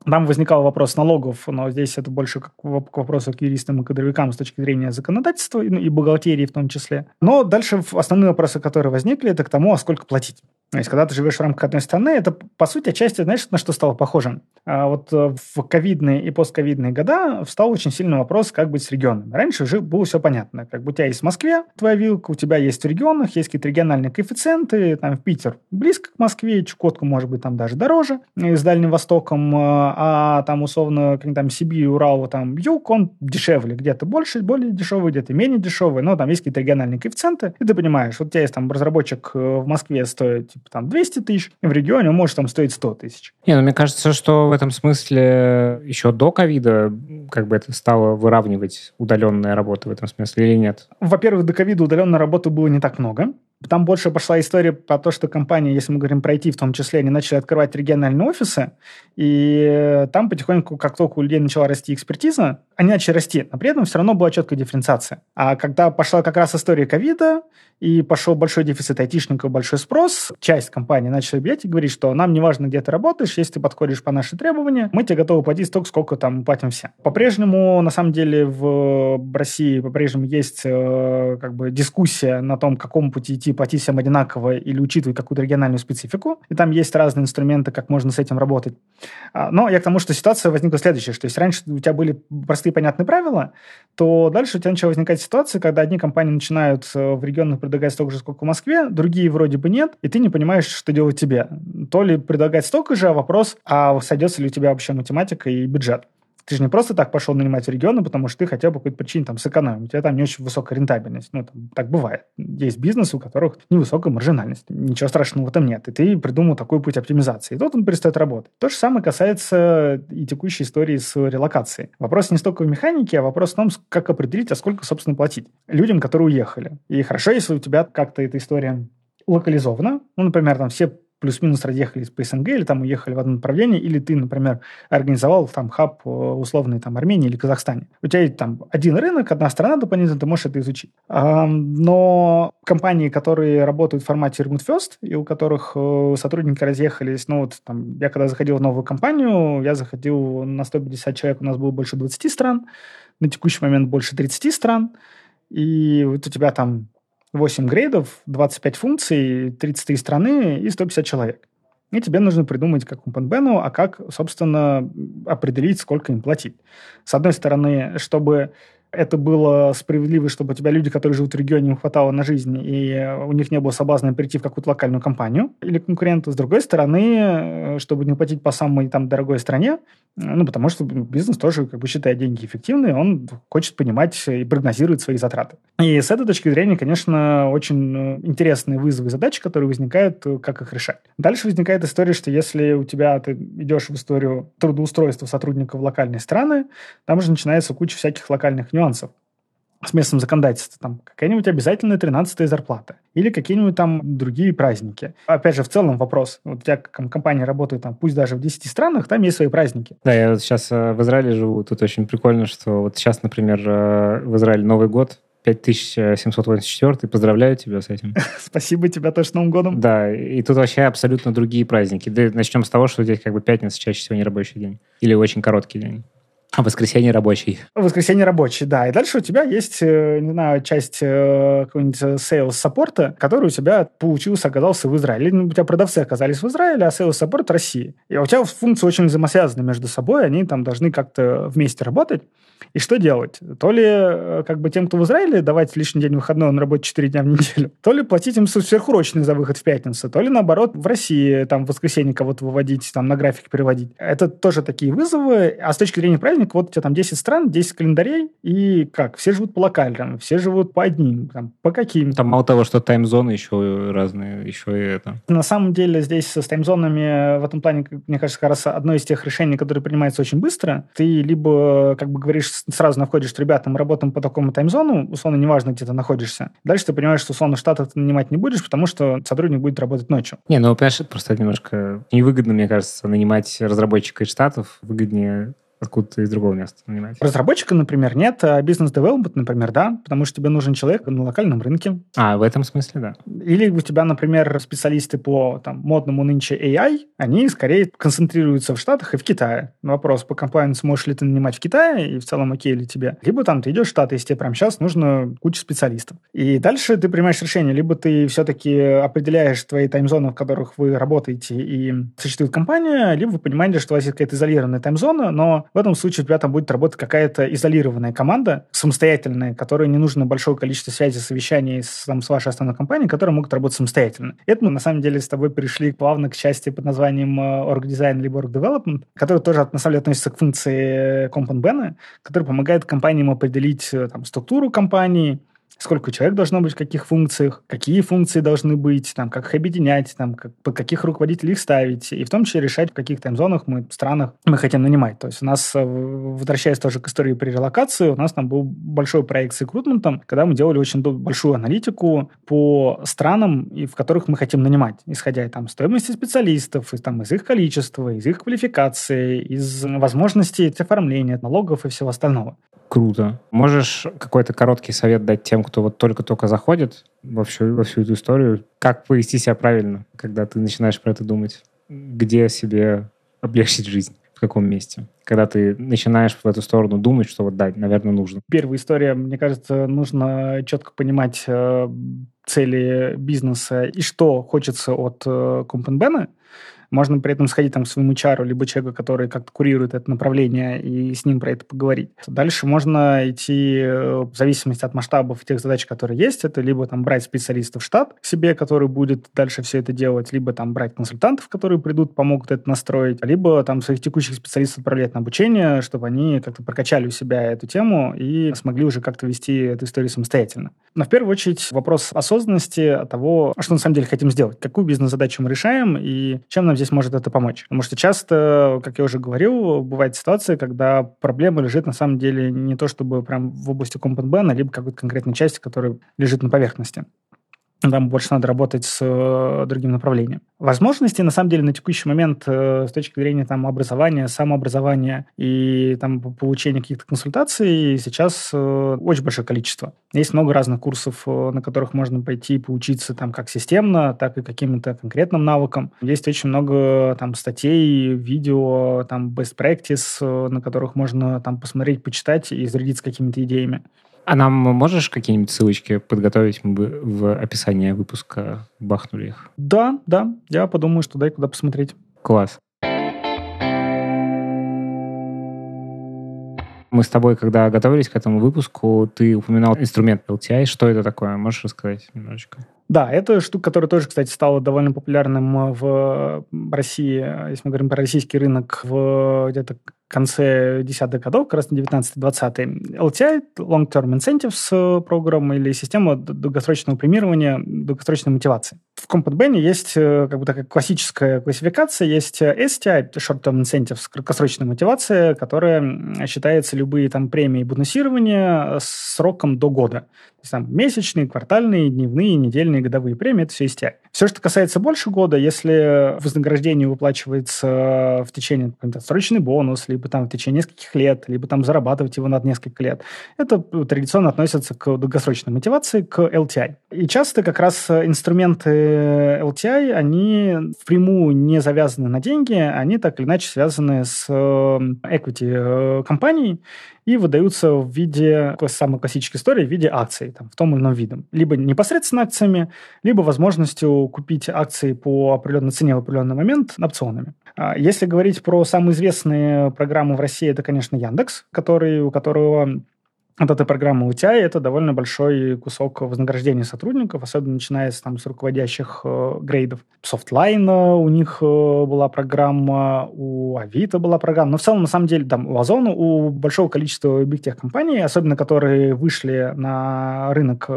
Там возникал вопрос налогов, но здесь это больше как к вопросу к юристам и кадровикам с точки зрения законодательства ну, и бухгалтерии в том числе. Но дальше основные вопросы, которые возникли, это к тому, а сколько платить. То есть, когда ты живешь в рамках одной страны, это, по сути, отчасти, знаешь, на что стало похоже? А вот э, в ковидные и постковидные года встал очень сильный вопрос, как быть с регионами. Раньше же было все понятно. Как бы у тебя есть в Москве твоя вилка, у тебя есть в регионах, есть какие-то региональные коэффициенты, там в Питер близко к Москве, Чукотку может быть там даже дороже, и с Дальним Востоком, э, а там условно, как там Сибирь, Урал, там юг, он дешевле, где-то больше, более дешевый, где-то менее дешевый, но там есть какие-то региональные коэффициенты, и ты понимаешь, вот у тебя есть там разработчик э, в Москве стоит типа там 200 тысяч, и в регионе он может там стоить 100 тысяч. Не, ну мне кажется, что в этом смысле еще до ковида как бы это стало выравнивать удаленная работа в этом смысле или нет? Во-первых, до ковида удаленной работы было не так много. Там больше пошла история про то, что компании, если мы говорим про IT в том числе, они начали открывать региональные офисы, и там потихоньку, как только у людей начала расти экспертиза, они начали расти, но при этом все равно была четкая дифференциация. А когда пошла как раз история ковида, и пошел большой дефицит айтишников, большой спрос, часть компаний начали бить и говорить, что нам не важно, где ты работаешь, если ты подходишь по нашим требованиям, мы тебе готовы платить столько, сколько там платим все. По-прежнему, на самом деле, в России по-прежнему есть э, как бы дискуссия на том, какому пути идти, платить всем одинаково или учитывать какую-то региональную специфику. И там есть разные инструменты, как можно с этим работать. А, но я к тому, что ситуация возникла следующая, что если раньше у тебя были простые понятные правила, то дальше у тебя начала возникать ситуация, когда одни компании начинают э, в регионах предлагать столько же, сколько в Москве, другие вроде бы нет, и ты не понимаешь, что делать тебе. То ли предлагать столько же, а вопрос, а сойдется ли у тебя вообще математика и бюджет. Ты же не просто так пошел нанимать регионы, потому что ты хотел по какой-то причине там сэкономить. У тебя там не очень высокая рентабельность. Ну, там, так бывает. Есть бизнесы, у которых невысокая маржинальность. Ничего страшного в этом нет. И ты придумал такой путь оптимизации. И тут он перестает работать. То же самое касается и текущей истории с релокацией. Вопрос не столько в механике, а вопрос в том, как определить, а сколько, собственно, платить людям, которые уехали. И хорошо, если у тебя как-то эта история локализована. Ну, например, там все плюс-минус разъехались по СНГ или там уехали в одно направление, или ты, например, организовал там хаб э, условный там Армении или Казахстане. У тебя есть там один рынок, одна страна дополнительно, ты можешь это изучить. Но компании, которые работают в формате Remote First, и у которых э, сотрудники разъехались, ну вот там, я когда заходил в новую компанию, я заходил на 150 человек, у нас было больше 20 стран, на текущий момент больше 30 стран, и вот у тебя там 8 грейдов, 25 функций, 33 страны и 150 человек. И тебе нужно придумать как компанбену, а как, собственно, определить, сколько им платить. С одной стороны, чтобы это было справедливо, чтобы у тебя люди, которые живут в регионе, им хватало на жизнь, и у них не было соблазна перейти в какую-то локальную компанию или конкуренту. С другой стороны, э, чтобы не платить по самой там дорогой стране, ну, потому что бизнес тоже, как бы, считает деньги эффективные, он хочет понимать и прогнозировать свои затраты. И с этой точки зрения, конечно, очень э, интересные вызовы и задачи, которые возникают, э, как их решать. Дальше возникает история, что если у тебя ты идешь в историю трудоустройства сотрудников в локальные страны, там же начинается куча всяких локальных нюансов с местным законодательством. Там какая-нибудь обязательная 13 зарплата или какие-нибудь там другие праздники. Опять же, в целом вопрос. Вот у тебя компания работает там, пусть даже в 10 странах, там есть свои праздники. Да, я вот сейчас э, в Израиле живу. Тут очень прикольно, что вот сейчас, например, э, в Израиле Новый год, 5784, поздравляю тебя с этим. <laughs> Спасибо тебе тоже с Новым годом. Да, и тут вообще абсолютно другие праздники. Да, начнем с того, что здесь как бы пятница чаще всего не рабочий день. Или очень короткий день. А воскресенье рабочий. Воскресенье рабочий, да. И дальше у тебя есть, э, не знаю, часть э, какого-нибудь sales саппорта, который у тебя получился, оказался в Израиле. Или у тебя продавцы оказались в Израиле, а sales саппорт в России. И у тебя функции очень взаимосвязаны между собой, они там должны как-то вместе работать. И что делать? То ли э, как бы тем, кто в Израиле, давать лишний день выходной, он работает 4 дня в неделю, <laughs> то ли платить им сверхурочные за выход в пятницу, то ли наоборот в России там в воскресенье кого-то выводить, там на график переводить. Это тоже такие вызовы. А с точки зрения праздника вот у тебя там 10 стран, 10 календарей, и как? Все живут по локальным, все живут по одним, там, по каким. Там мало того, что таймзоны еще разные, еще и это. На самом деле здесь с таймзонами в этом плане, мне кажется, как раз одно из тех решений, которое принимается очень быстро. Ты либо, как бы говоришь, сразу находишь, ребята, мы работаем по такому таймзону, условно, неважно, где ты находишься. Дальше ты понимаешь, что, условно, штаты ты нанимать не будешь, потому что сотрудник будет работать ночью. Не, ну, понимаешь, просто немножко невыгодно, мне кажется, нанимать разработчика из Штатов. Выгоднее откуда-то из другого места нанимать. Разработчика, например, нет, а бизнес-девелопмент, например, да, потому что тебе нужен человек на локальном рынке. А, в этом смысле, да. Или у тебя, например, специалисты по там, модному нынче AI, они скорее концентрируются в Штатах и в Китае. Вопрос по комплайенсу, можешь ли ты нанимать в Китае, и в целом окей ли тебе. Либо там ты идешь в Штаты, если тебе прямо сейчас нужно куча специалистов. И дальше ты принимаешь решение, либо ты все-таки определяешь твои таймзоны, в которых вы работаете и существует компания, либо вы понимаете, что у вас есть какая-то изолированная таймзона, но в этом случае у тебя там будет работать какая-то изолированная команда, самостоятельная, которой не нужно большое количество связей, совещаний с, там, с вашей основной компанией, которые могут работать самостоятельно. Это мы, на самом деле, с тобой перешли плавно к части под названием Org э, либо Development, который тоже, на самом деле, относится к функции Compound Ben, который помогает компаниям определить э, там, структуру компании, сколько человек должно быть в каких функциях, какие функции должны быть, там, как их объединять, там, как, под каких руководителей их ставить, и в том числе решать, в каких таймзонах мы, странах мы хотим нанимать. То есть у нас, э, возвращаясь тоже к истории при релокации, у нас там был большой проект с рекрутментом, когда мы делали очень большую аналитику по странам, и в которых мы хотим нанимать, исходя там стоимости специалистов, из, там, из их количества, из их квалификации, из возможностей оформления налогов и всего остального. Круто. Можешь какой-то короткий совет дать тем, кто вот только-только заходит во всю, во всю эту историю? Как повести себя правильно, когда ты начинаешь про это думать? Где себе облегчить жизнь? В каком месте? Когда ты начинаешь в эту сторону думать, что вот да, наверное, нужно. Первая история, мне кажется, нужно четко понимать э, цели бизнеса и что хочется от э, Компенбена, можно при этом сходить там к своему чару, либо человеку, который как-то курирует это направление, и с ним про это поговорить. Дальше можно идти э, в зависимости от масштабов тех задач, которые есть. Это либо там брать специалистов в штат себе, который будет дальше все это делать, либо там брать консультантов, которые придут, помогут это настроить, либо там своих текущих специалистов отправлять на обучение, чтобы они как-то прокачали у себя эту тему и смогли уже как-то вести эту историю самостоятельно. Но в первую очередь вопрос осознанности того, что на самом деле хотим сделать, какую бизнес-задачу мы решаем и чем нам здесь может это помочь. Потому что часто, как я уже говорил, бывает ситуация, когда проблема лежит на самом деле не то чтобы прям в области Combat либо какой-то конкретной части, которая лежит на поверхности. Там больше надо работать с э, другим направлением. Возможностей, на самом деле, на текущий момент э, с точки зрения там, образования, самообразования и там, получения каких-то консультаций сейчас э, очень большое количество. Есть много разных курсов, на которых можно пойти и поучиться там, как системно, так и каким-то конкретным навыкам. Есть очень много там, статей, видео, там, best practice, на которых можно там, посмотреть, почитать и зарядиться какими-то идеями. А нам можешь какие-нибудь ссылочки подготовить? Мы бы в описании выпуска бахнули их. Да, да. Я подумаю, что дай куда посмотреть. Класс. Мы с тобой, когда готовились к этому выпуску, ты упоминал инструмент LTI. Что это такое? Можешь рассказать немножечко? Да, это штука, которая тоже, кстати, стала довольно популярным в России, если мы говорим про российский рынок, в где-то конце десятых годов, как раз на 19-20 LTI, Long Term Incentives программа или система долгосрочного премирования, долгосрочной мотивации. В CompatBan есть э, как бы такая классическая классификация, есть STI, Short Term Incentives, краткосрочная мотивация, которая считается любые там премии и бонусирования с сроком до года. То есть там месячные, квартальные, дневные, недельные, годовые премии, это все STI. Все, что касается больше года, если вознаграждение выплачивается в течение какой-то срочный бонус, либо там в течение нескольких лет, либо там зарабатывать его над несколько лет, это традиционно относится к долгосрочной мотивации, к LTI. И часто как раз инструменты LTI, они впрямую не завязаны на деньги, они так или иначе связаны с э, equity э, компаний, и выдаются в виде, самой классической истории, в виде акций, там, в том или ином виде. Либо непосредственно акциями, либо возможностью купить акции по определенной цене в определенный момент опционами. А если говорить про самые известные программы в России, это, конечно, Яндекс, который, у которого вот эта программа UTI – это довольно большой кусок вознаграждения сотрудников, особенно начиная с, там, с руководящих э, грейдов. Э, у них э, была программа, у Авито была программа. Но в целом, на самом деле, там, у Озона, у большого количества бигтех компаний, особенно которые вышли на рынок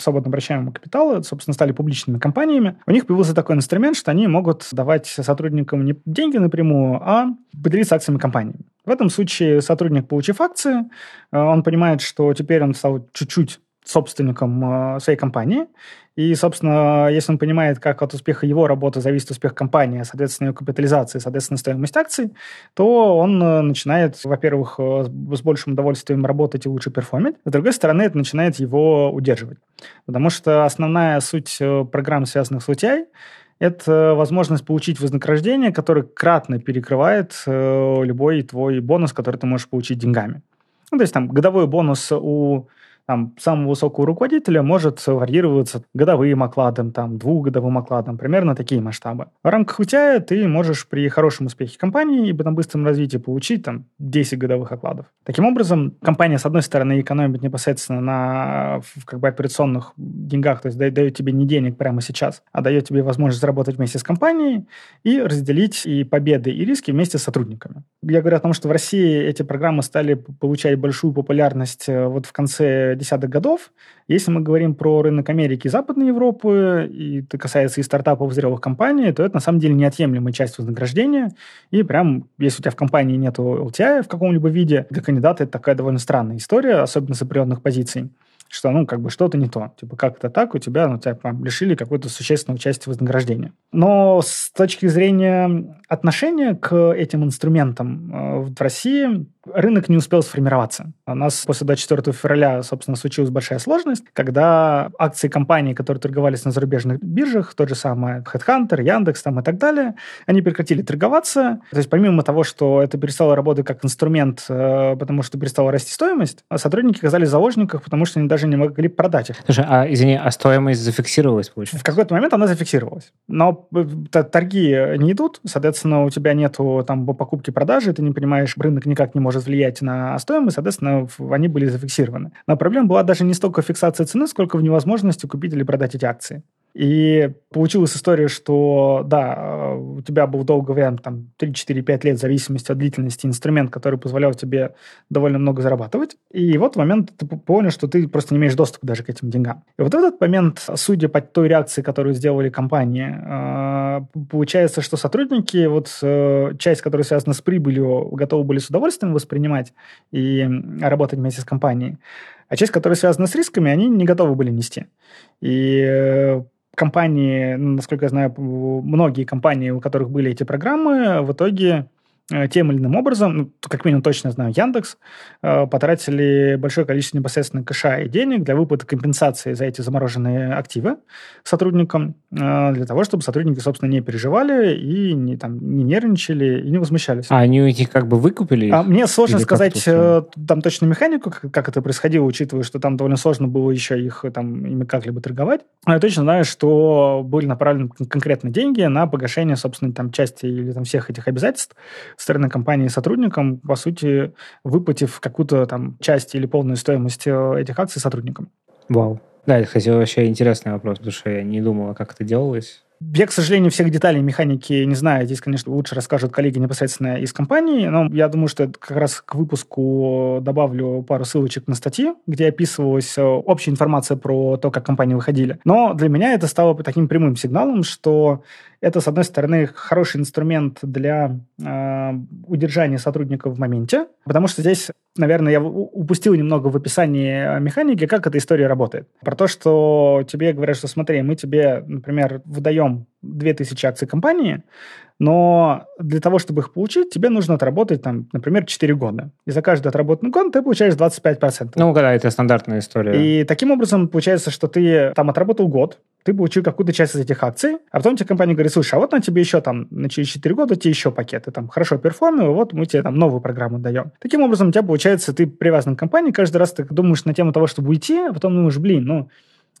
свободно обращаемого капитала, собственно, стали публичными компаниями, у них появился такой инструмент, что они могут давать сотрудникам не деньги напрямую, а поделиться акциями компании. В этом случае сотрудник, получив акции, э, он понимает, что теперь он стал чуть-чуть собственником э, своей компании, и, собственно, если он понимает, как от успеха его работы зависит успех компании, соответственно, ее капитализация, соответственно, стоимость акций, то он э, начинает, во-первых, э, с большим удовольствием работать и лучше перформить. С другой стороны, это начинает его удерживать. Потому что основная суть программ, связанных с UTI, это возможность получить вознаграждение, которое кратно перекрывает любой твой бонус, который ты можешь получить деньгами. Ну, то есть там годовой бонус у там, самого высокого руководителя может варьироваться годовым окладом, там, двухгодовым окладом, примерно такие масштабы. В рамках UTI ты можешь при хорошем успехе компании и на быстром развитии получить там 10 годовых окладов. Таким образом, компания, с одной стороны, экономит непосредственно на как бы операционных деньгах, то есть дает тебе не денег прямо сейчас, а дает тебе возможность заработать вместе с компанией и разделить и победы, и риски вместе с сотрудниками. Я говорю о том, что в России эти программы стали получать большую популярность э, вот в конце десятых годов. Если мы говорим про рынок Америки и Западной Европы, и это касается и стартапов, и зрелых компаний, то это на самом деле неотъемлемая часть вознаграждения. И прям, если у тебя в компании нет LTI в каком-либо виде, для кандидата это такая довольно странная история, особенно с определенных позиций что, ну, как бы что-то не то. Типа, как это так, у тебя, ну, тебя лишили какой-то существенной части вознаграждения. Но с точки зрения отношения к этим инструментам э, в России рынок не успел сформироваться. У нас после 24 февраля, собственно, случилась большая сложность, когда акции компаний, которые торговались на зарубежных биржах, тот же самый Headhunter, Яндекс там и так далее, они прекратили торговаться. То есть помимо того, что это перестало работать как инструмент, э, потому что перестала расти стоимость, сотрудники оказались в заложниках, потому что они даже не могли продать их. Слушай, а, извини, а стоимость зафиксировалась, получается? В какой-то момент она зафиксировалась. Но э, торги не идут, соответственно, у тебя нету там покупки-продажи, ты не понимаешь, рынок никак не может влиять на стоимость, соответственно, они были зафиксированы. Но проблема была даже не столько фиксация цены, сколько в невозможности купить или продать эти акции. И получилась история, что, да, у тебя был долгое время, там, 3-4-5 лет, в зависимости от длительности, инструмент, который позволял тебе довольно много зарабатывать. И вот в момент ты понял, что ты просто не имеешь доступа даже к этим деньгам. И вот в этот момент, судя по той реакции, которую сделали компании, а, получается, что сотрудники, вот э, часть, которая связана с прибылью, готовы были с удовольствием воспринимать и работать вместе с компанией. А часть, которая связана с рисками, они не готовы были нести. И э, компании, насколько я знаю, многие компании, у которых были эти программы, в итоге тем или иным образом, ну, как минимум точно знаю, Яндекс, э, потратили большое количество непосредственно кэша и денег для выплаты компенсации за эти замороженные активы сотрудникам, э, для того, чтобы сотрудники, собственно, не переживали и не, там, не нервничали и не возмущались. А они этих как бы выкупили? А мне сложно сказать там точно механику, как, как это происходило, учитывая, что там довольно сложно было еще их там ими как-либо торговать. Но я точно знаю, что были направлены конкретно деньги на погашение, собственно, там части или там всех этих обязательств, стороны компании сотрудникам, по сути, выплатив какую-то там часть или полную стоимость э, этих акций сотрудникам. Вау. Да, это, кстати, вообще интересный вопрос, потому что я не думала, как это делалось. Я, к сожалению, всех деталей механики не знаю. Здесь, конечно, лучше расскажут коллеги непосредственно из компании. Но я думаю, что как раз к выпуску добавлю пару ссылочек на статьи, где описывалась э, общая информация про то, как компании выходили. Но для меня это стало таким прямым сигналом, что это, с одной стороны, хороший инструмент для э, удержания сотрудников в моменте, потому что здесь, наверное, я упустил немного в описании механики, как эта история работает. Про то, что тебе говорят, что смотри, мы тебе, например, выдаем 2000 акций компании, но для того, чтобы их получить, тебе нужно отработать, там, например, 4 года. И за каждый отработанный год ты получаешь 25%. Ну, да, это стандартная история. И таким образом получается, что ты там отработал год, ты получил какую-то часть из этих акций, а потом тебе компания говорит, слушай, а вот на тебе еще там, на через 4 года тебе еще пакеты, там, хорошо перформил, вот мы тебе там новую программу даем. Таким образом, у тебя получается, ты привязан к компании, каждый раз ты думаешь на тему того, чтобы уйти, а потом думаешь, блин, ну,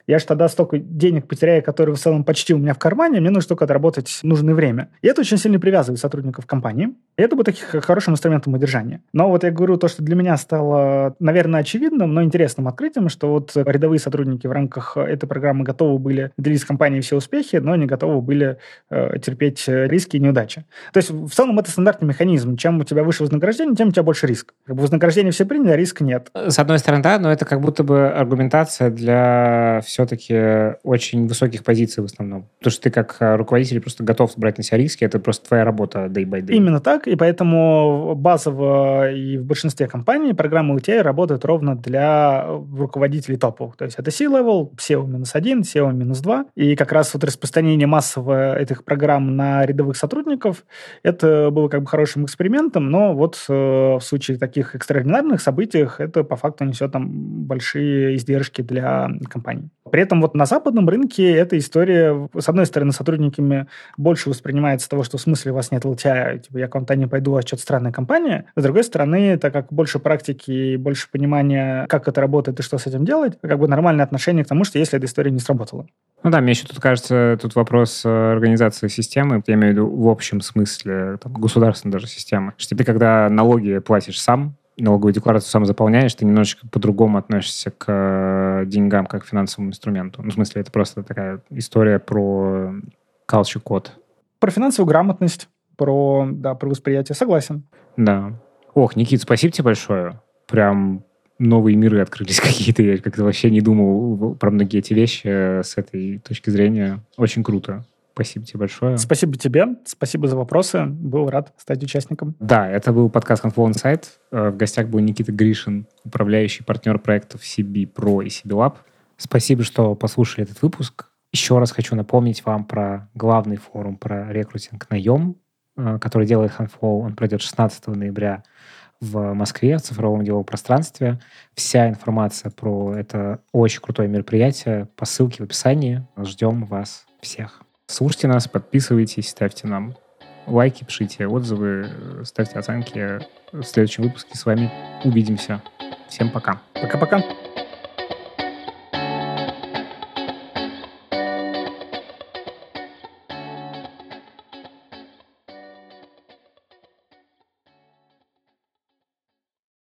Я же тогда столько денег потеряю, которые в целом почти у меня в кармане, мне нужно только отработать нужное время. И это очень сильно привязывает сотрудников компании. И это будет таких хорошим инструментом удержания. Но вот я говорю то, что для меня стало, наверное, очевидным, но интересным открытием, что вот рядовые сотрудники в рамках этой программы готовы были делить с компанией все успехи, но не готовы были э, терпеть риски и неудачи. То есть в целом это стандартный механизм. Чем у тебя выше вознаграждение, тем у тебя больше риск. Как бы вознаграждение все приняли, а риска нет. С одной стороны, да, но это как будто бы аргументация для все-таки очень высоких позиций в основном. Потому что ты как руководитель просто готов брать на себя риски, это просто твоя работа day by day. Именно так, и поэтому базово и в большинстве компаний программы UTI работают ровно для руководителей топовых. То есть это C-level, SEO минус 1, SEO минус 2. И как раз вот распространение массового этих программ на рядовых сотрудников, это было как бы хорошим экспериментом, но вот э, в случае таких экстраординарных событиях это по факту несет там большие издержки для компаний. При этом вот на западном рынке эта история, с одной стороны, сотрудниками больше воспринимается того, что в смысле у вас нет LTI, типа я к вам не пойду, а что-то странная компания. С другой стороны, так как больше практики и больше понимания, как это работает и что с этим делать, как бы нормальное отношение к тому, что если эта история не сработала. Ну да, мне еще тут кажется, тут вопрос э, организации системы, я имею в виду в общем смысле, там, государственной даже системы. Что ты, когда налоги платишь сам, налоговую декларацию сам заполняешь, ты немножечко по-другому относишься к э, деньгам как к финансовому инструменту. Ну, в смысле, это просто такая история про culture код. Про финансовую грамотность, про, да, про восприятие. Согласен. Да. Ох, Никит, спасибо тебе большое. Прям новые миры открылись <laughs> какие-то. Я как-то вообще не думал про многие эти вещи э, с этой точки зрения. Очень круто. Спасибо тебе большое. Спасибо тебе. Спасибо за вопросы. Был рад стать участником. Да, это был подкаст Confluent Insight. Э, в гостях был Никита Гришин, управляющий партнер проектов CB Pro и CB Lab. Спасибо, что послушали этот выпуск. Еще раз хочу напомнить вам про главный форум про рекрутинг наем, э, который делает Handflow. Он пройдет 16 ноября в Москве, в цифровом деловом пространстве. Вся информация про это очень крутое мероприятие по ссылке в описании. Ждем вас всех. Слушайте нас, подписывайтесь, ставьте нам лайки, пишите отзывы, ставьте оценки. В следующем выпуске с вами увидимся. Всем пока. Пока-пока.